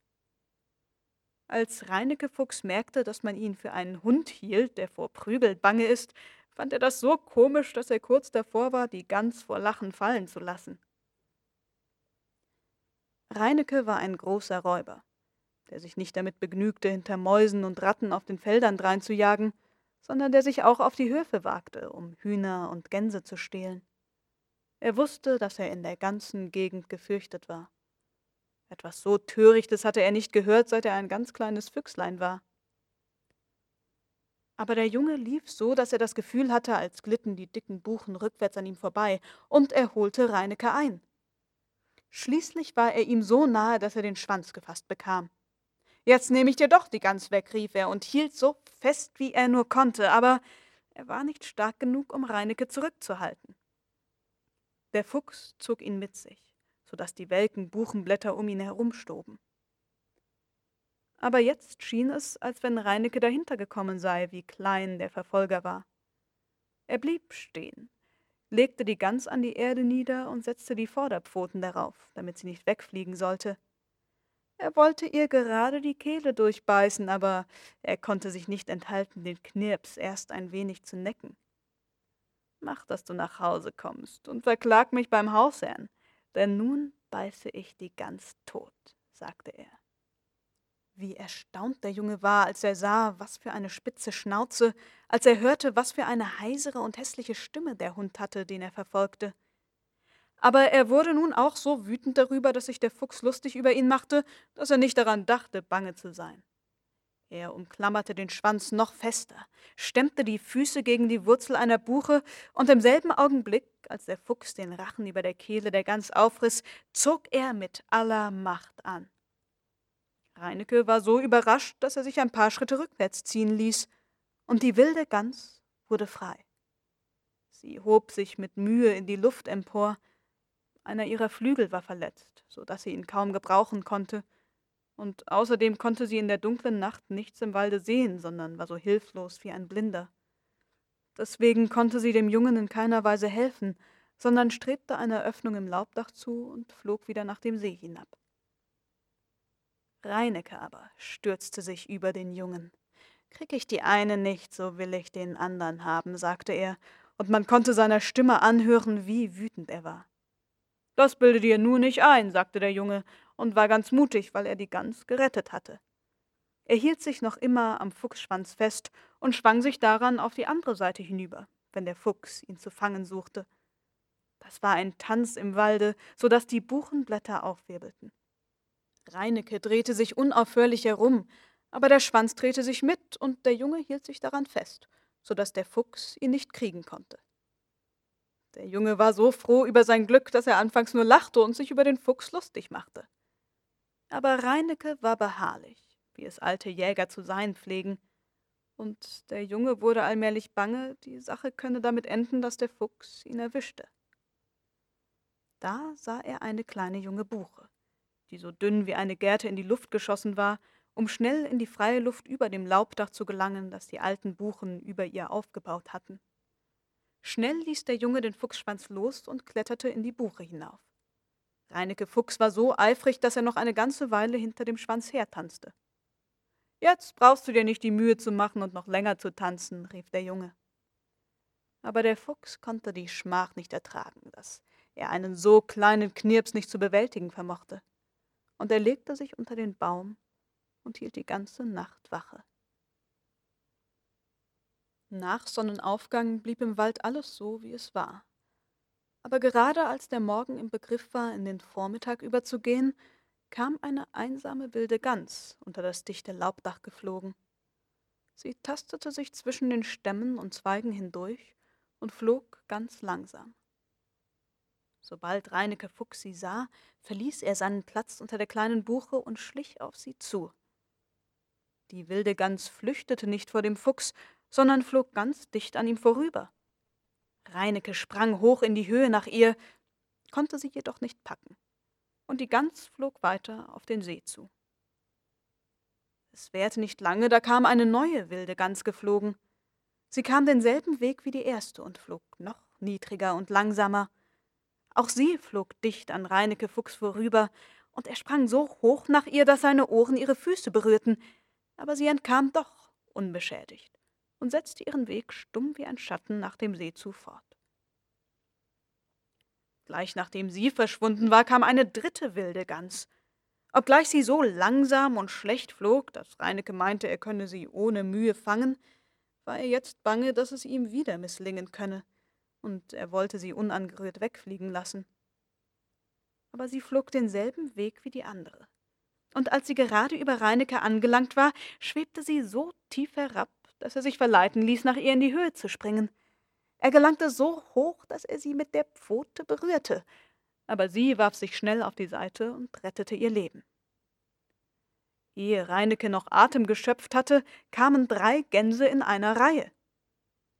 Als Reineke Fuchs merkte, dass man ihn für einen Hund hielt, der vor Prügel bange ist, fand er das so komisch, dass er kurz davor war, die Gans vor Lachen fallen zu lassen. Reineke war ein großer Räuber, der sich nicht damit begnügte, hinter Mäusen und Ratten auf den Feldern dreinzujagen, sondern der sich auch auf die Höfe wagte, um Hühner und Gänse zu stehlen. Er wusste, dass er in der ganzen Gegend gefürchtet war. Etwas so Törichtes hatte er nicht gehört, seit er ein ganz kleines Füchslein war. Aber der Junge lief so, dass er das Gefühl hatte, als glitten die dicken Buchen rückwärts an ihm vorbei, und er holte Reineke ein. Schließlich war er ihm so nahe, dass er den Schwanz gefasst bekam. Jetzt nehme ich dir doch die Gans weg, rief er und hielt so fest, wie er nur konnte, aber er war nicht stark genug, um Reineke zurückzuhalten. Der Fuchs zog ihn mit sich, so dass die welken Buchenblätter um ihn herumstoben. Aber jetzt schien es, als wenn Reineke dahinter gekommen sei, wie klein der Verfolger war. Er blieb stehen, legte die Gans an die Erde nieder und setzte die Vorderpfoten darauf, damit sie nicht wegfliegen sollte. Er wollte ihr gerade die Kehle durchbeißen, aber er konnte sich nicht enthalten, den Knirps erst ein wenig zu necken. Mach, dass du nach Hause kommst und verklag mich beim Hausherrn, denn nun beiße ich die Gans tot, sagte er. Wie erstaunt der Junge war, als er sah, was für eine spitze Schnauze, als er hörte, was für eine heisere und hässliche Stimme der Hund hatte, den er verfolgte. Aber er wurde nun auch so wütend darüber, dass sich der Fuchs lustig über ihn machte, dass er nicht daran dachte, bange zu sein. Er umklammerte den Schwanz noch fester, stemmte die Füße gegen die Wurzel einer Buche, und im selben Augenblick, als der Fuchs den Rachen über der Kehle der Gans aufriss, zog er mit aller Macht an. Reineke war so überrascht, dass er sich ein paar Schritte rückwärts ziehen ließ, und die wilde Gans wurde frei. Sie hob sich mit Mühe in die Luft empor. Einer ihrer Flügel war verletzt, so dass sie ihn kaum gebrauchen konnte, und außerdem konnte sie in der dunklen Nacht nichts im Walde sehen, sondern war so hilflos wie ein Blinder. Deswegen konnte sie dem Jungen in keiner Weise helfen, sondern strebte einer Öffnung im Laubdach zu und flog wieder nach dem See hinab. Reineke aber stürzte sich über den Jungen. Krieg ich die eine nicht, so will ich den andern haben, sagte er, und man konnte seiner Stimme anhören, wie wütend er war. Das bilde dir nur nicht ein, sagte der Junge und war ganz mutig, weil er die Gans gerettet hatte. Er hielt sich noch immer am Fuchsschwanz fest und schwang sich daran auf die andere Seite hinüber, wenn der Fuchs ihn zu fangen suchte. Das war ein Tanz im Walde, so dass die Buchenblätter aufwirbelten. Reineke drehte sich unaufhörlich herum, aber der Schwanz drehte sich mit und der Junge hielt sich daran fest, so dass der Fuchs ihn nicht kriegen konnte. Der Junge war so froh über sein Glück, dass er anfangs nur lachte und sich über den Fuchs lustig machte. Aber Reineke war beharrlich, wie es alte Jäger zu sein pflegen, und der Junge wurde allmählich bange, die Sache könne damit enden, dass der Fuchs ihn erwischte. Da sah er eine kleine junge Buche, die so dünn wie eine Gerte in die Luft geschossen war, um schnell in die freie Luft über dem Laubdach zu gelangen, das die alten Buchen über ihr aufgebaut hatten. Schnell ließ der Junge den Fuchsschwanz los und kletterte in die Buche hinauf. Reineke Fuchs war so eifrig, dass er noch eine ganze Weile hinter dem Schwanz hertanzte. Jetzt brauchst du dir nicht die Mühe zu machen und noch länger zu tanzen, rief der Junge. Aber der Fuchs konnte die Schmach nicht ertragen, dass er einen so kleinen Knirps nicht zu bewältigen vermochte, und er legte sich unter den Baum und hielt die ganze Nacht Wache. Nach Sonnenaufgang blieb im Wald alles so, wie es war. Aber gerade als der Morgen im Begriff war, in den Vormittag überzugehen, kam eine einsame wilde Gans unter das dichte Laubdach geflogen. Sie tastete sich zwischen den Stämmen und Zweigen hindurch und flog ganz langsam. Sobald Reineke Fuchs sie sah, verließ er seinen Platz unter der kleinen Buche und schlich auf sie zu. Die wilde Gans flüchtete nicht vor dem Fuchs, sondern flog ganz dicht an ihm vorüber. Reineke sprang hoch in die Höhe nach ihr, konnte sie jedoch nicht packen, und die Gans flog weiter auf den See zu. Es währte nicht lange, da kam eine neue wilde Gans geflogen. Sie kam denselben Weg wie die erste und flog noch niedriger und langsamer. Auch sie flog dicht an Reineke Fuchs vorüber, und er sprang so hoch nach ihr, dass seine Ohren ihre Füße berührten, aber sie entkam doch unbeschädigt und setzte ihren Weg stumm wie ein Schatten nach dem See zu fort. Gleich nachdem sie verschwunden war, kam eine dritte wilde Gans. Obgleich sie so langsam und schlecht flog, dass Reineke meinte, er könne sie ohne Mühe fangen, war er jetzt bange, dass es ihm wieder misslingen könne, und er wollte sie unangerührt wegfliegen lassen. Aber sie flog denselben Weg wie die andere. Und als sie gerade über Reineke angelangt war, schwebte sie so tief herab, dass er sich verleiten ließ, nach ihr in die Höhe zu springen. Er gelangte so hoch, dass er sie mit der Pfote berührte, aber sie warf sich schnell auf die Seite und rettete ihr Leben. Ehe Reineke noch Atem geschöpft hatte, kamen drei Gänse in einer Reihe.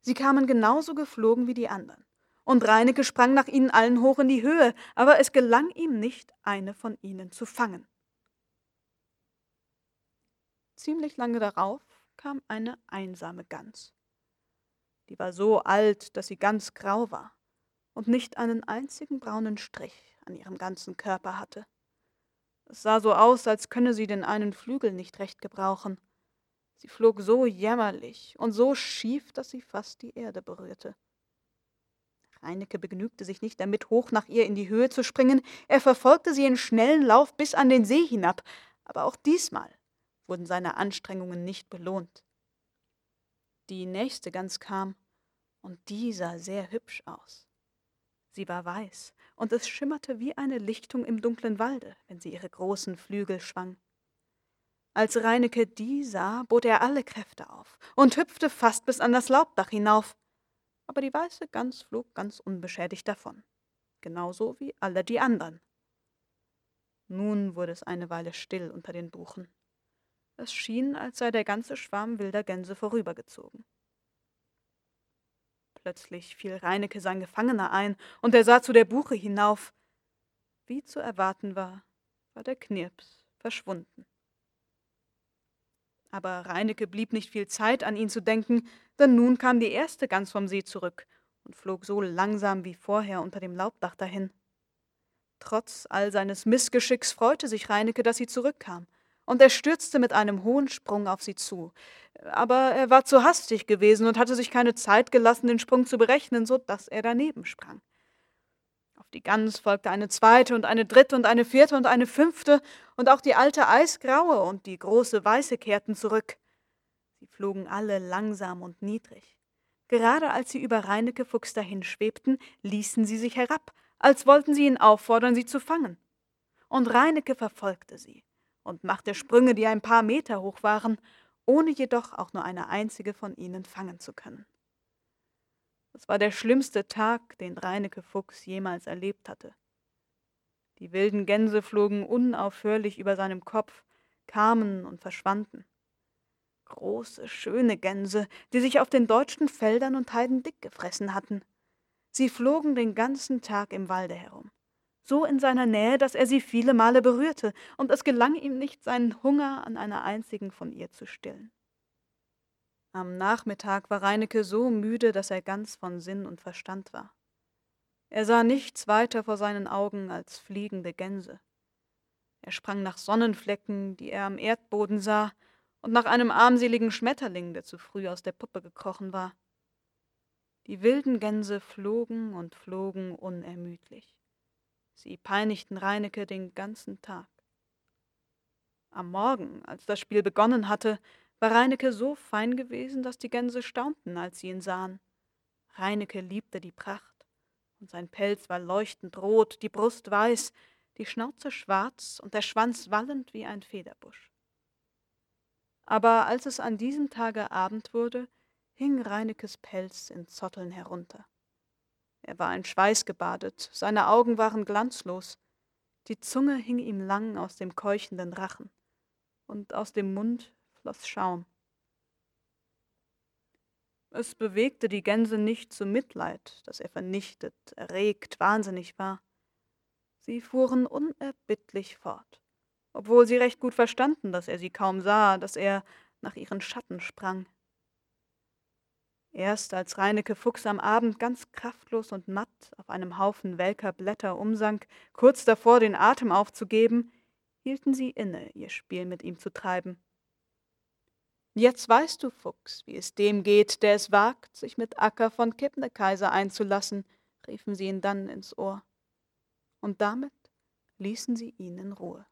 Sie kamen genauso geflogen wie die anderen, und Reineke sprang nach ihnen allen hoch in die Höhe, aber es gelang ihm nicht, eine von ihnen zu fangen. Ziemlich lange darauf kam eine einsame Gans. Die war so alt, dass sie ganz grau war und nicht einen einzigen braunen Strich an ihrem ganzen Körper hatte. Es sah so aus, als könne sie den einen Flügel nicht recht gebrauchen. Sie flog so jämmerlich und so schief, dass sie fast die Erde berührte. Reineke begnügte sich nicht damit, hoch nach ihr in die Höhe zu springen, er verfolgte sie in schnellen Lauf bis an den See hinab, aber auch diesmal wurden seine Anstrengungen nicht belohnt. Die nächste Gans kam, und die sah sehr hübsch aus. Sie war weiß, und es schimmerte wie eine Lichtung im dunklen Walde, wenn sie ihre großen Flügel schwang. Als Reineke die sah, bot er alle Kräfte auf und hüpfte fast bis an das Laubdach hinauf. Aber die weiße Gans flog ganz unbeschädigt davon, genauso wie alle die anderen. Nun wurde es eine Weile still unter den Buchen. Es schien, als sei der ganze Schwarm wilder Gänse vorübergezogen. Plötzlich fiel Reineke sein Gefangener ein, und er sah zu der Buche hinauf. Wie zu erwarten war, war der Knirps verschwunden. Aber Reineke blieb nicht viel Zeit, an ihn zu denken, denn nun kam die erste Gans vom See zurück und flog so langsam wie vorher unter dem Laubdach dahin. Trotz all seines Missgeschicks freute sich Reineke, dass sie zurückkam, und er stürzte mit einem hohen Sprung auf sie zu. Aber er war zu hastig gewesen und hatte sich keine Zeit gelassen, den Sprung zu berechnen, so dass er daneben sprang. Auf die Gans folgte eine zweite und eine dritte und eine vierte und eine fünfte, und auch die alte Eisgraue und die große Weiße kehrten zurück. Sie flogen alle langsam und niedrig. Gerade als sie über Reineke Fuchs dahin schwebten, ließen sie sich herab, als wollten sie ihn auffordern, sie zu fangen. Und Reineke verfolgte sie und machte Sprünge, die ein paar Meter hoch waren, ohne jedoch auch nur eine einzige von ihnen fangen zu können. Es war der schlimmste Tag, den Reineke Fuchs jemals erlebt hatte. Die wilden Gänse flogen unaufhörlich über seinem Kopf, kamen und verschwanden. Große, schöne Gänse, die sich auf den deutschen Feldern und Heiden dick gefressen hatten. Sie flogen den ganzen Tag im Walde herum so in seiner Nähe, dass er sie viele Male berührte, und es gelang ihm nicht, seinen Hunger an einer einzigen von ihr zu stillen. Am Nachmittag war Reineke so müde, dass er ganz von Sinn und Verstand war. Er sah nichts weiter vor seinen Augen als fliegende Gänse. Er sprang nach Sonnenflecken, die er am Erdboden sah, und nach einem armseligen Schmetterling, der zu früh aus der Puppe gekrochen war. Die wilden Gänse flogen und flogen unermüdlich. Sie peinigten Reineke den ganzen Tag. Am Morgen, als das Spiel begonnen hatte, war Reineke so fein gewesen, dass die Gänse staunten, als sie ihn sahen. Reineke liebte die Pracht, und sein Pelz war leuchtend rot, die Brust weiß, die Schnauze schwarz und der Schwanz wallend wie ein Federbusch. Aber als es an diesem Tage Abend wurde, hing Reinekes Pelz in Zotteln herunter. Er war in Schweiß gebadet, seine Augen waren glanzlos, die Zunge hing ihm lang aus dem keuchenden Rachen, und aus dem Mund floss Schaum. Es bewegte die Gänse nicht zu Mitleid, dass er vernichtet, erregt, wahnsinnig war. Sie fuhren unerbittlich fort, obwohl sie recht gut verstanden, dass er sie kaum sah, dass er nach ihren Schatten sprang. Erst als Reineke Fuchs am Abend ganz kraftlos und matt auf einem Haufen welker Blätter umsank, kurz davor den Atem aufzugeben, hielten sie inne, ihr Spiel mit ihm zu treiben. Jetzt weißt du, Fuchs, wie es dem geht, der es wagt, sich mit Acker von Kebnekaiser einzulassen, riefen sie ihn dann ins Ohr. Und damit ließen sie ihn in Ruhe.